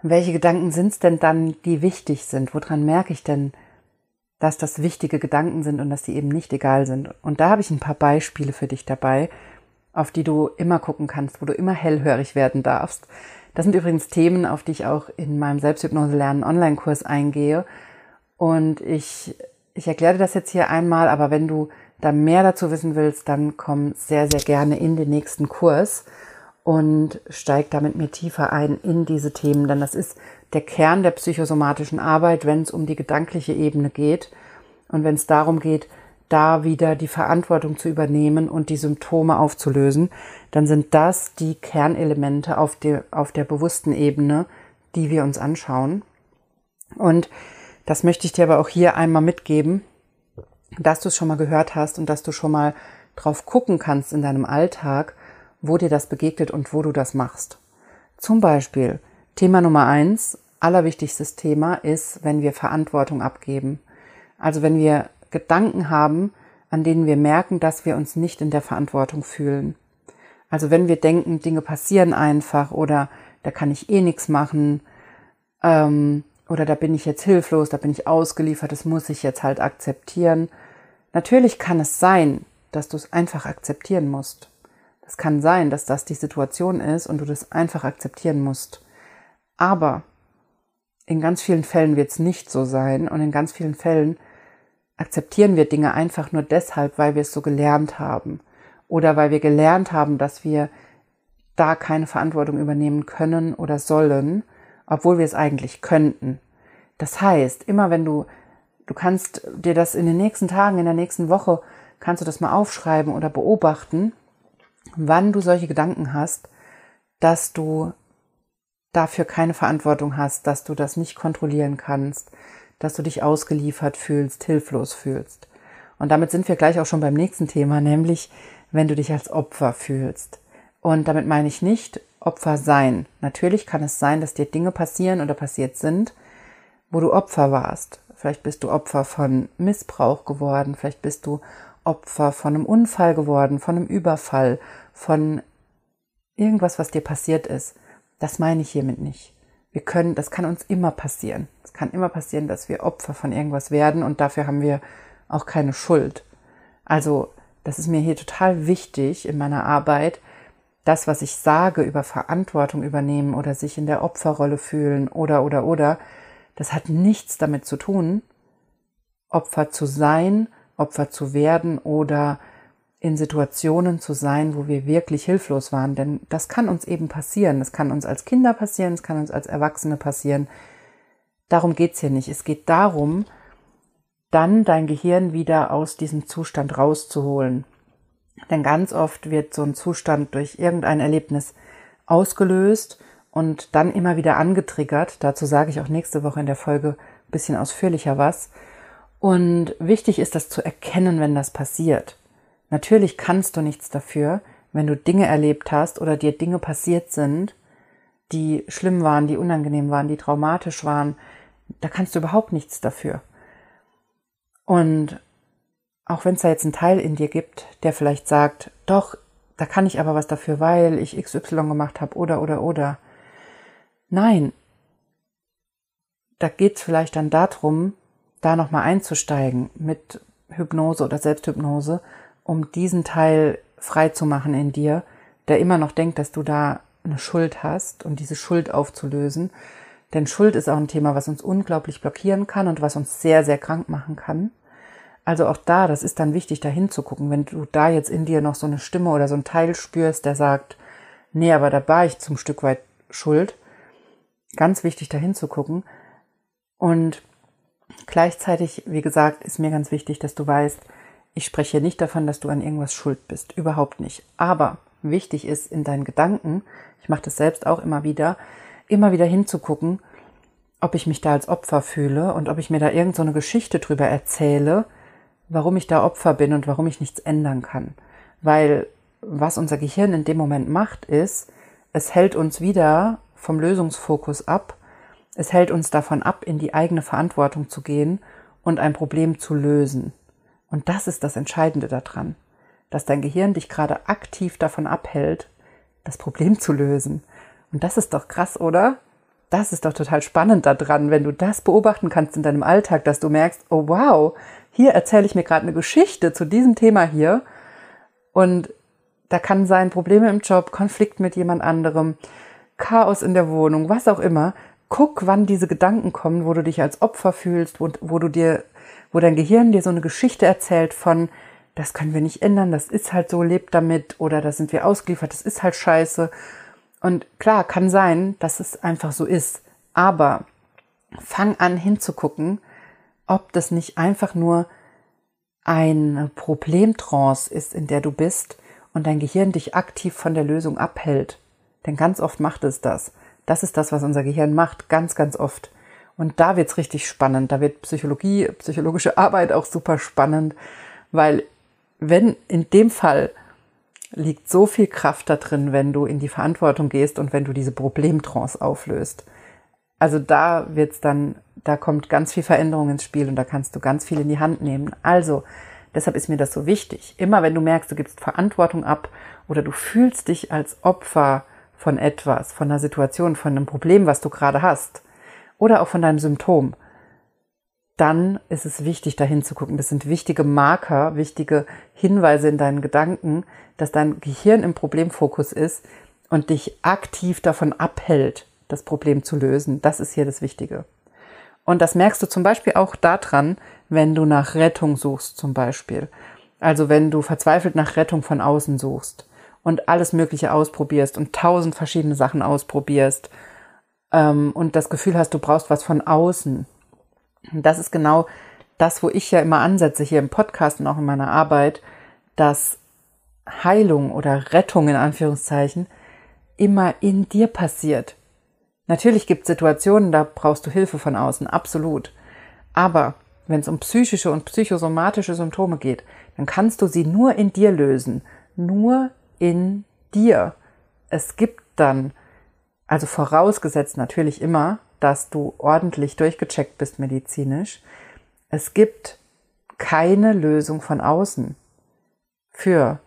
welche Gedanken sind es denn dann, die wichtig sind? Woran merke ich denn, dass das wichtige Gedanken sind und dass die eben nicht egal sind? Und da habe ich ein paar Beispiele für dich dabei, auf die du immer gucken kannst, wo du immer hellhörig werden darfst. Das sind übrigens Themen, auf die ich auch in meinem Selbsthypnose lernen Online-Kurs eingehe. Und ich, ich erkläre das jetzt hier einmal, aber wenn du da mehr dazu wissen willst, dann komm sehr, sehr gerne in den nächsten Kurs und steig da mit mir tiefer ein in diese Themen, denn das ist der Kern der psychosomatischen Arbeit, wenn es um die gedankliche Ebene geht und wenn es darum geht, da wieder die Verantwortung zu übernehmen und die Symptome aufzulösen, dann sind das die Kernelemente auf der, auf der bewussten Ebene, die wir uns anschauen. Und das möchte ich dir aber auch hier einmal mitgeben, dass du es schon mal gehört hast und dass du schon mal drauf gucken kannst in deinem Alltag, wo dir das begegnet und wo du das machst. Zum Beispiel Thema Nummer eins, allerwichtigstes Thema ist, wenn wir Verantwortung abgeben. Also wenn wir Gedanken haben, an denen wir merken, dass wir uns nicht in der Verantwortung fühlen. Also wenn wir denken, Dinge passieren einfach oder da kann ich eh nichts machen, ähm, oder da bin ich jetzt hilflos, da bin ich ausgeliefert, das muss ich jetzt halt akzeptieren. Natürlich kann es sein, dass du es einfach akzeptieren musst. Es kann sein, dass das die Situation ist und du das einfach akzeptieren musst. Aber in ganz vielen Fällen wird es nicht so sein und in ganz vielen Fällen akzeptieren wir Dinge einfach nur deshalb, weil wir es so gelernt haben oder weil wir gelernt haben, dass wir da keine Verantwortung übernehmen können oder sollen, obwohl wir es eigentlich könnten. Das heißt, immer wenn du, du kannst dir das in den nächsten Tagen, in der nächsten Woche, kannst du das mal aufschreiben oder beobachten, wann du solche Gedanken hast, dass du dafür keine Verantwortung hast, dass du das nicht kontrollieren kannst, dass du dich ausgeliefert fühlst, hilflos fühlst. Und damit sind wir gleich auch schon beim nächsten Thema, nämlich wenn du dich als Opfer fühlst. Und damit meine ich nicht Opfer sein. Natürlich kann es sein, dass dir Dinge passieren oder passiert sind, wo du Opfer warst. Vielleicht bist du Opfer von Missbrauch geworden, vielleicht bist du Opfer von einem Unfall geworden, von einem Überfall, von irgendwas, was dir passiert ist. Das meine ich hiermit nicht. Wir können, das kann uns immer passieren. Es kann immer passieren, dass wir Opfer von irgendwas werden und dafür haben wir auch keine Schuld. Also, das ist mir hier total wichtig in meiner Arbeit, das, was ich sage über Verantwortung übernehmen oder sich in der Opferrolle fühlen oder, oder, oder, das hat nichts damit zu tun, Opfer zu sein, Opfer zu werden oder in Situationen zu sein, wo wir wirklich hilflos waren. Denn das kann uns eben passieren. Das kann uns als Kinder passieren, es kann uns als Erwachsene passieren. Darum geht's hier nicht. Es geht darum, dann dein Gehirn wieder aus diesem Zustand rauszuholen. Denn ganz oft wird so ein Zustand durch irgendein Erlebnis ausgelöst und dann immer wieder angetriggert. Dazu sage ich auch nächste Woche in der Folge ein bisschen ausführlicher was. Und wichtig ist das zu erkennen, wenn das passiert. Natürlich kannst du nichts dafür, wenn du Dinge erlebt hast oder dir Dinge passiert sind, die schlimm waren, die unangenehm waren, die traumatisch waren. Da kannst du überhaupt nichts dafür. Und auch wenn es da jetzt einen Teil in dir gibt, der vielleicht sagt, doch, da kann ich aber was dafür, weil ich XY gemacht habe oder oder oder. Nein, da geht es vielleicht dann darum, da nochmal einzusteigen mit Hypnose oder Selbsthypnose um diesen Teil frei zu machen in dir, der immer noch denkt, dass du da eine Schuld hast und diese Schuld aufzulösen. Denn Schuld ist auch ein Thema, was uns unglaublich blockieren kann und was uns sehr, sehr krank machen kann. Also auch da, das ist dann wichtig, da hinzugucken. Wenn du da jetzt in dir noch so eine Stimme oder so ein Teil spürst, der sagt, nee, aber da war ich zum Stück weit schuld. Ganz wichtig, da hinzugucken. Und gleichzeitig, wie gesagt, ist mir ganz wichtig, dass du weißt, ich spreche nicht davon, dass du an irgendwas schuld bist, überhaupt nicht. Aber wichtig ist in deinen Gedanken, ich mache das selbst auch immer wieder, immer wieder hinzugucken, ob ich mich da als Opfer fühle und ob ich mir da irgend so Geschichte drüber erzähle, warum ich da Opfer bin und warum ich nichts ändern kann. Weil was unser Gehirn in dem Moment macht, ist, es hält uns wieder vom Lösungsfokus ab, es hält uns davon ab, in die eigene Verantwortung zu gehen und ein Problem zu lösen. Und das ist das Entscheidende daran, dass dein Gehirn dich gerade aktiv davon abhält, das Problem zu lösen. Und das ist doch krass, oder? Das ist doch total spannend daran, wenn du das beobachten kannst in deinem Alltag, dass du merkst, oh wow, hier erzähle ich mir gerade eine Geschichte zu diesem Thema hier. Und da kann sein Probleme im Job, Konflikt mit jemand anderem, Chaos in der Wohnung, was auch immer. Guck, wann diese Gedanken kommen, wo du dich als Opfer fühlst, wo, wo du dir wo dein Gehirn dir so eine Geschichte erzählt von, das können wir nicht ändern, das ist halt so, lebt damit oder da sind wir ausgeliefert, das ist halt scheiße. Und klar, kann sein, dass es einfach so ist. Aber fang an hinzugucken, ob das nicht einfach nur eine Problemtrance ist, in der du bist und dein Gehirn dich aktiv von der Lösung abhält. Denn ganz oft macht es das. Das ist das, was unser Gehirn macht, ganz, ganz oft. Und da wird's richtig spannend. Da wird Psychologie, psychologische Arbeit auch super spannend, weil wenn in dem Fall liegt so viel Kraft da drin, wenn du in die Verantwortung gehst und wenn du diese Problemtrance auflöst. Also da wird's dann, da kommt ganz viel Veränderung ins Spiel und da kannst du ganz viel in die Hand nehmen. Also, deshalb ist mir das so wichtig. Immer wenn du merkst, du gibst Verantwortung ab oder du fühlst dich als Opfer von etwas, von einer Situation, von einem Problem, was du gerade hast, oder auch von deinem Symptom, dann ist es wichtig, dahin zu gucken. Das sind wichtige Marker, wichtige Hinweise in deinen Gedanken, dass dein Gehirn im Problemfokus ist und dich aktiv davon abhält, das Problem zu lösen. Das ist hier das Wichtige. Und das merkst du zum Beispiel auch daran, wenn du nach Rettung suchst, zum Beispiel. Also wenn du verzweifelt nach Rettung von außen suchst und alles Mögliche ausprobierst und tausend verschiedene Sachen ausprobierst ähm, und das Gefühl hast, du brauchst was von außen. Und das ist genau das, wo ich ja immer ansetze hier im Podcast und auch in meiner Arbeit, dass Heilung oder Rettung in Anführungszeichen immer in dir passiert. Natürlich gibt es Situationen, da brauchst du Hilfe von außen, absolut. Aber wenn es um psychische und psychosomatische Symptome geht, dann kannst du sie nur in dir lösen. Nur in dir. Es gibt dann, also vorausgesetzt natürlich immer, dass du ordentlich durchgecheckt bist medizinisch, es gibt keine Lösung von außen für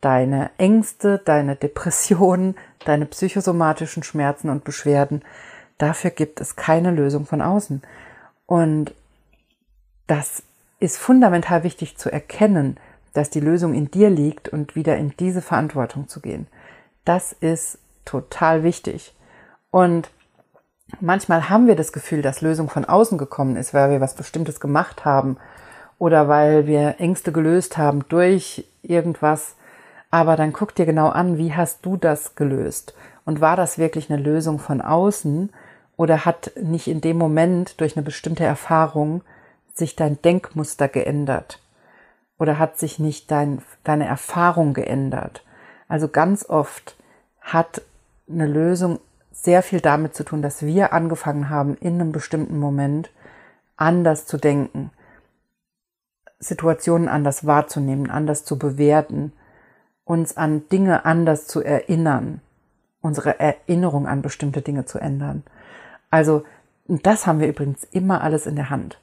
deine Ängste, deine Depressionen, deine psychosomatischen Schmerzen und Beschwerden. Dafür gibt es keine Lösung von außen. Und das ist fundamental wichtig zu erkennen, dass die Lösung in dir liegt und wieder in diese Verantwortung zu gehen. Das ist total wichtig. Und manchmal haben wir das Gefühl, dass Lösung von außen gekommen ist, weil wir was Bestimmtes gemacht haben oder weil wir Ängste gelöst haben durch irgendwas. Aber dann guck dir genau an, wie hast du das gelöst? Und war das wirklich eine Lösung von außen oder hat nicht in dem Moment durch eine bestimmte Erfahrung sich dein Denkmuster geändert? Oder hat sich nicht dein, deine Erfahrung geändert? Also ganz oft hat eine Lösung sehr viel damit zu tun, dass wir angefangen haben, in einem bestimmten Moment anders zu denken, Situationen anders wahrzunehmen, anders zu bewerten, uns an Dinge anders zu erinnern, unsere Erinnerung an bestimmte Dinge zu ändern. Also das haben wir übrigens immer alles in der Hand.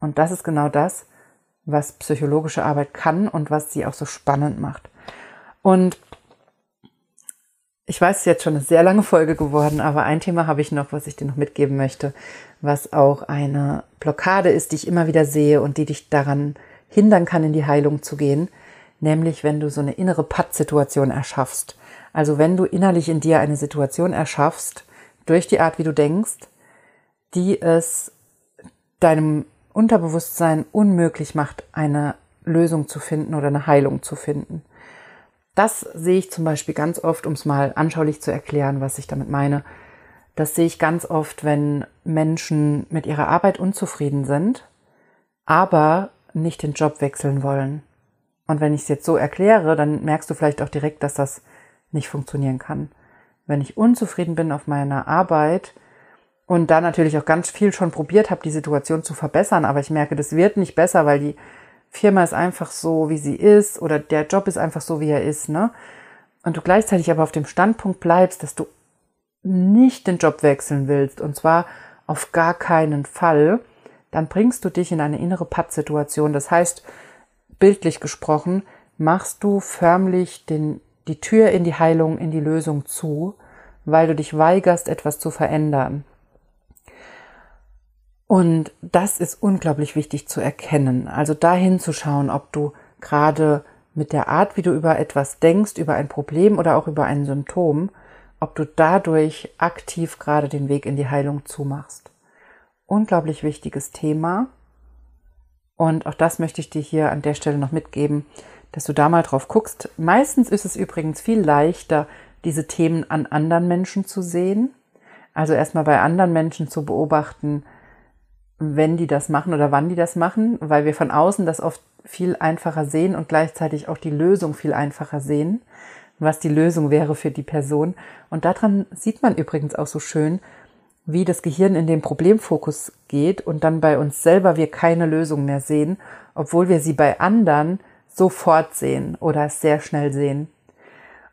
Und das ist genau das, was psychologische Arbeit kann und was sie auch so spannend macht. Und ich weiß, es ist jetzt schon eine sehr lange Folge geworden, aber ein Thema habe ich noch, was ich dir noch mitgeben möchte, was auch eine Blockade ist, die ich immer wieder sehe und die dich daran hindern kann, in die Heilung zu gehen, nämlich wenn du so eine innere Pattsituation erschaffst. Also wenn du innerlich in dir eine Situation erschaffst, durch die Art, wie du denkst, die es deinem Unterbewusstsein unmöglich macht, eine Lösung zu finden oder eine Heilung zu finden. Das sehe ich zum Beispiel ganz oft, um es mal anschaulich zu erklären, was ich damit meine. Das sehe ich ganz oft, wenn Menschen mit ihrer Arbeit unzufrieden sind, aber nicht den Job wechseln wollen. Und wenn ich es jetzt so erkläre, dann merkst du vielleicht auch direkt, dass das nicht funktionieren kann. Wenn ich unzufrieden bin auf meiner Arbeit, und da natürlich auch ganz viel schon probiert habe, die Situation zu verbessern, aber ich merke, das wird nicht besser, weil die Firma ist einfach so, wie sie ist oder der Job ist einfach so, wie er ist, ne? Und du gleichzeitig aber auf dem Standpunkt bleibst, dass du nicht den Job wechseln willst und zwar auf gar keinen Fall, dann bringst du dich in eine innere Pattsituation. Das heißt, bildlich gesprochen, machst du förmlich den, die Tür in die Heilung, in die Lösung zu, weil du dich weigerst, etwas zu verändern. Und das ist unglaublich wichtig zu erkennen. Also dahin zu schauen, ob du gerade mit der Art, wie du über etwas denkst, über ein Problem oder auch über ein Symptom, ob du dadurch aktiv gerade den Weg in die Heilung zumachst. Unglaublich wichtiges Thema. Und auch das möchte ich dir hier an der Stelle noch mitgeben, dass du da mal drauf guckst. Meistens ist es übrigens viel leichter, diese Themen an anderen Menschen zu sehen. Also erstmal bei anderen Menschen zu beobachten, wenn die das machen oder wann die das machen, weil wir von außen das oft viel einfacher sehen und gleichzeitig auch die Lösung viel einfacher sehen, was die Lösung wäre für die Person. Und daran sieht man übrigens auch so schön, wie das Gehirn in den Problemfokus geht und dann bei uns selber wir keine Lösung mehr sehen, obwohl wir sie bei anderen sofort sehen oder sehr schnell sehen.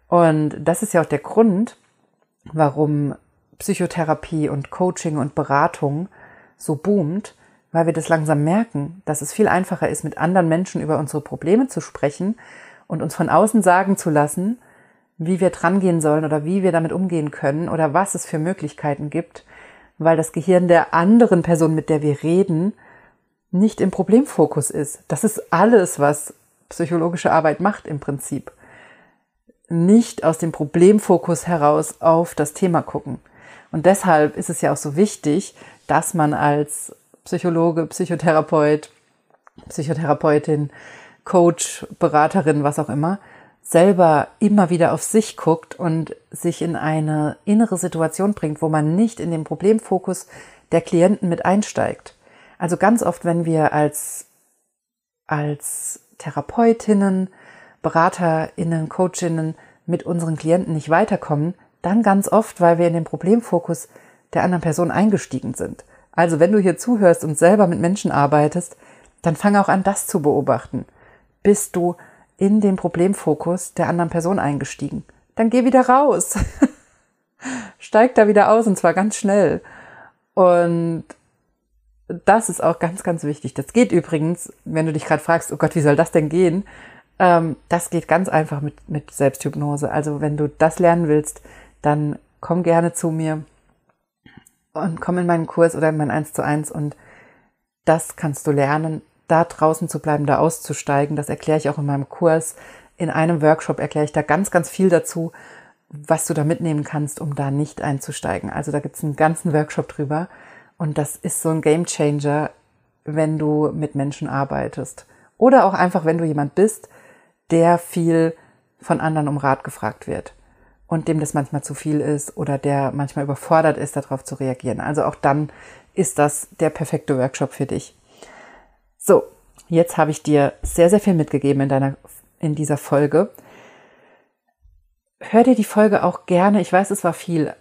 Und das ist ja auch der Grund, warum Psychotherapie und Coaching und Beratung so boomt, weil wir das langsam merken, dass es viel einfacher ist, mit anderen Menschen über unsere Probleme zu sprechen und uns von außen sagen zu lassen, wie wir drangehen sollen oder wie wir damit umgehen können oder was es für Möglichkeiten gibt, weil das Gehirn der anderen Person, mit der wir reden, nicht im Problemfokus ist. Das ist alles, was psychologische Arbeit macht im Prinzip. Nicht aus dem Problemfokus heraus auf das Thema gucken. Und deshalb ist es ja auch so wichtig, dass man als Psychologe, Psychotherapeut, Psychotherapeutin, Coach, Beraterin, was auch immer, selber immer wieder auf sich guckt und sich in eine innere Situation bringt, wo man nicht in den Problemfokus der Klienten mit einsteigt. Also ganz oft, wenn wir als, als Therapeutinnen, Beraterinnen, Coachinnen mit unseren Klienten nicht weiterkommen, dann ganz oft, weil wir in den Problemfokus der anderen Person eingestiegen sind. Also wenn du hier zuhörst und selber mit Menschen arbeitest, dann fang auch an, das zu beobachten. Bist du in den Problemfokus der anderen Person eingestiegen? Dann geh wieder raus. Steig da wieder aus und zwar ganz schnell. Und das ist auch ganz, ganz wichtig. Das geht übrigens, wenn du dich gerade fragst, oh Gott, wie soll das denn gehen? Ähm, das geht ganz einfach mit, mit Selbsthypnose. Also wenn du das lernen willst, dann komm gerne zu mir und komm in meinen Kurs oder in mein 1 zu 1 und das kannst du lernen, da draußen zu bleiben, da auszusteigen. Das erkläre ich auch in meinem Kurs. In einem Workshop erkläre ich da ganz, ganz viel dazu, was du da mitnehmen kannst, um da nicht einzusteigen. Also da gibt es einen ganzen Workshop drüber und das ist so ein Game Changer, wenn du mit Menschen arbeitest. Oder auch einfach, wenn du jemand bist, der viel von anderen um Rat gefragt wird und dem das manchmal zu viel ist oder der manchmal überfordert ist, darauf zu reagieren. Also auch dann ist das der perfekte Workshop für dich. So, jetzt habe ich dir sehr, sehr viel mitgegeben in deiner, in dieser Folge. Hör dir die Folge auch gerne, ich weiß, es war viel,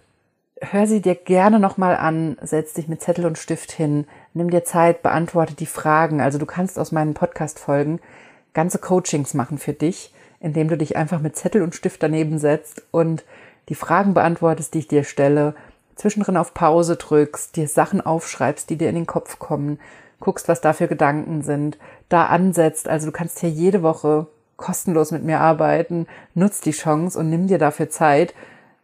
hör sie dir gerne nochmal an, setz dich mit Zettel und Stift hin, nimm dir Zeit, beantworte die Fragen. Also du kannst aus meinen Podcast-Folgen ganze Coachings machen für dich indem du dich einfach mit Zettel und Stift daneben setzt und die Fragen beantwortest, die ich dir stelle, zwischendrin auf Pause drückst, dir Sachen aufschreibst, die dir in den Kopf kommen, guckst, was da für Gedanken sind, da ansetzt. Also du kannst hier jede Woche kostenlos mit mir arbeiten, nutz die Chance und nimm dir dafür Zeit,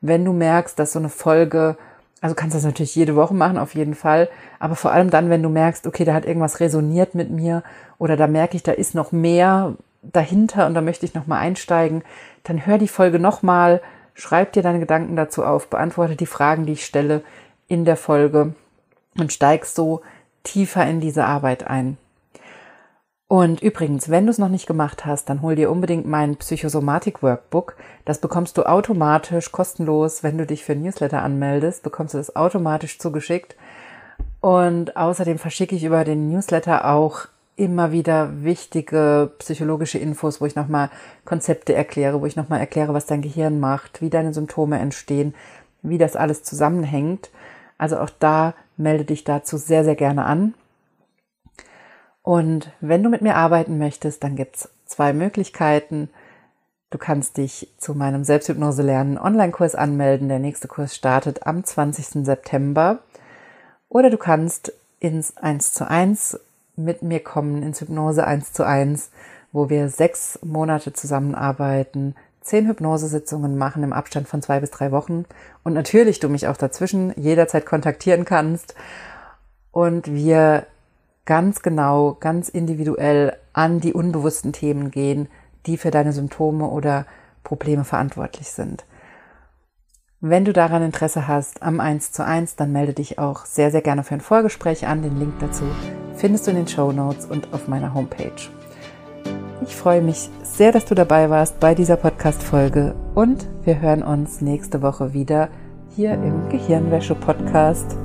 wenn du merkst, dass so eine Folge, also kannst du das natürlich jede Woche machen, auf jeden Fall, aber vor allem dann, wenn du merkst, okay, da hat irgendwas resoniert mit mir oder da merke ich, da ist noch mehr, dahinter und da möchte ich nochmal einsteigen, dann hör die Folge nochmal, schreib dir deine Gedanken dazu auf, beantworte die Fragen, die ich stelle in der Folge und steig so tiefer in diese Arbeit ein. Und übrigens, wenn du es noch nicht gemacht hast, dann hol dir unbedingt mein Psychosomatik-Workbook. Das bekommst du automatisch kostenlos, wenn du dich für Newsletter anmeldest, bekommst du das automatisch zugeschickt. Und außerdem verschicke ich über den Newsletter auch immer wieder wichtige psychologische Infos, wo ich nochmal Konzepte erkläre, wo ich nochmal erkläre, was dein Gehirn macht, wie deine Symptome entstehen, wie das alles zusammenhängt. Also auch da melde dich dazu sehr, sehr gerne an. Und wenn du mit mir arbeiten möchtest, dann gibt's zwei Möglichkeiten. Du kannst dich zu meinem Selbsthypnose lernen Online-Kurs anmelden. Der nächste Kurs startet am 20. September. Oder du kannst ins 1 zu 1 mit mir kommen ins Hypnose 1 zu 1, wo wir sechs Monate zusammenarbeiten, zehn Hypnosesitzungen machen im Abstand von zwei bis drei Wochen und natürlich du mich auch dazwischen jederzeit kontaktieren kannst und wir ganz genau, ganz individuell an die unbewussten Themen gehen, die für deine Symptome oder Probleme verantwortlich sind. Wenn du daran Interesse hast am 1 zu 1, dann melde dich auch sehr, sehr gerne für ein Vorgespräch an. Den Link dazu findest du in den Show Notes und auf meiner Homepage. Ich freue mich sehr, dass du dabei warst bei dieser Podcast-Folge und wir hören uns nächste Woche wieder hier im Gehirnwäsche-Podcast.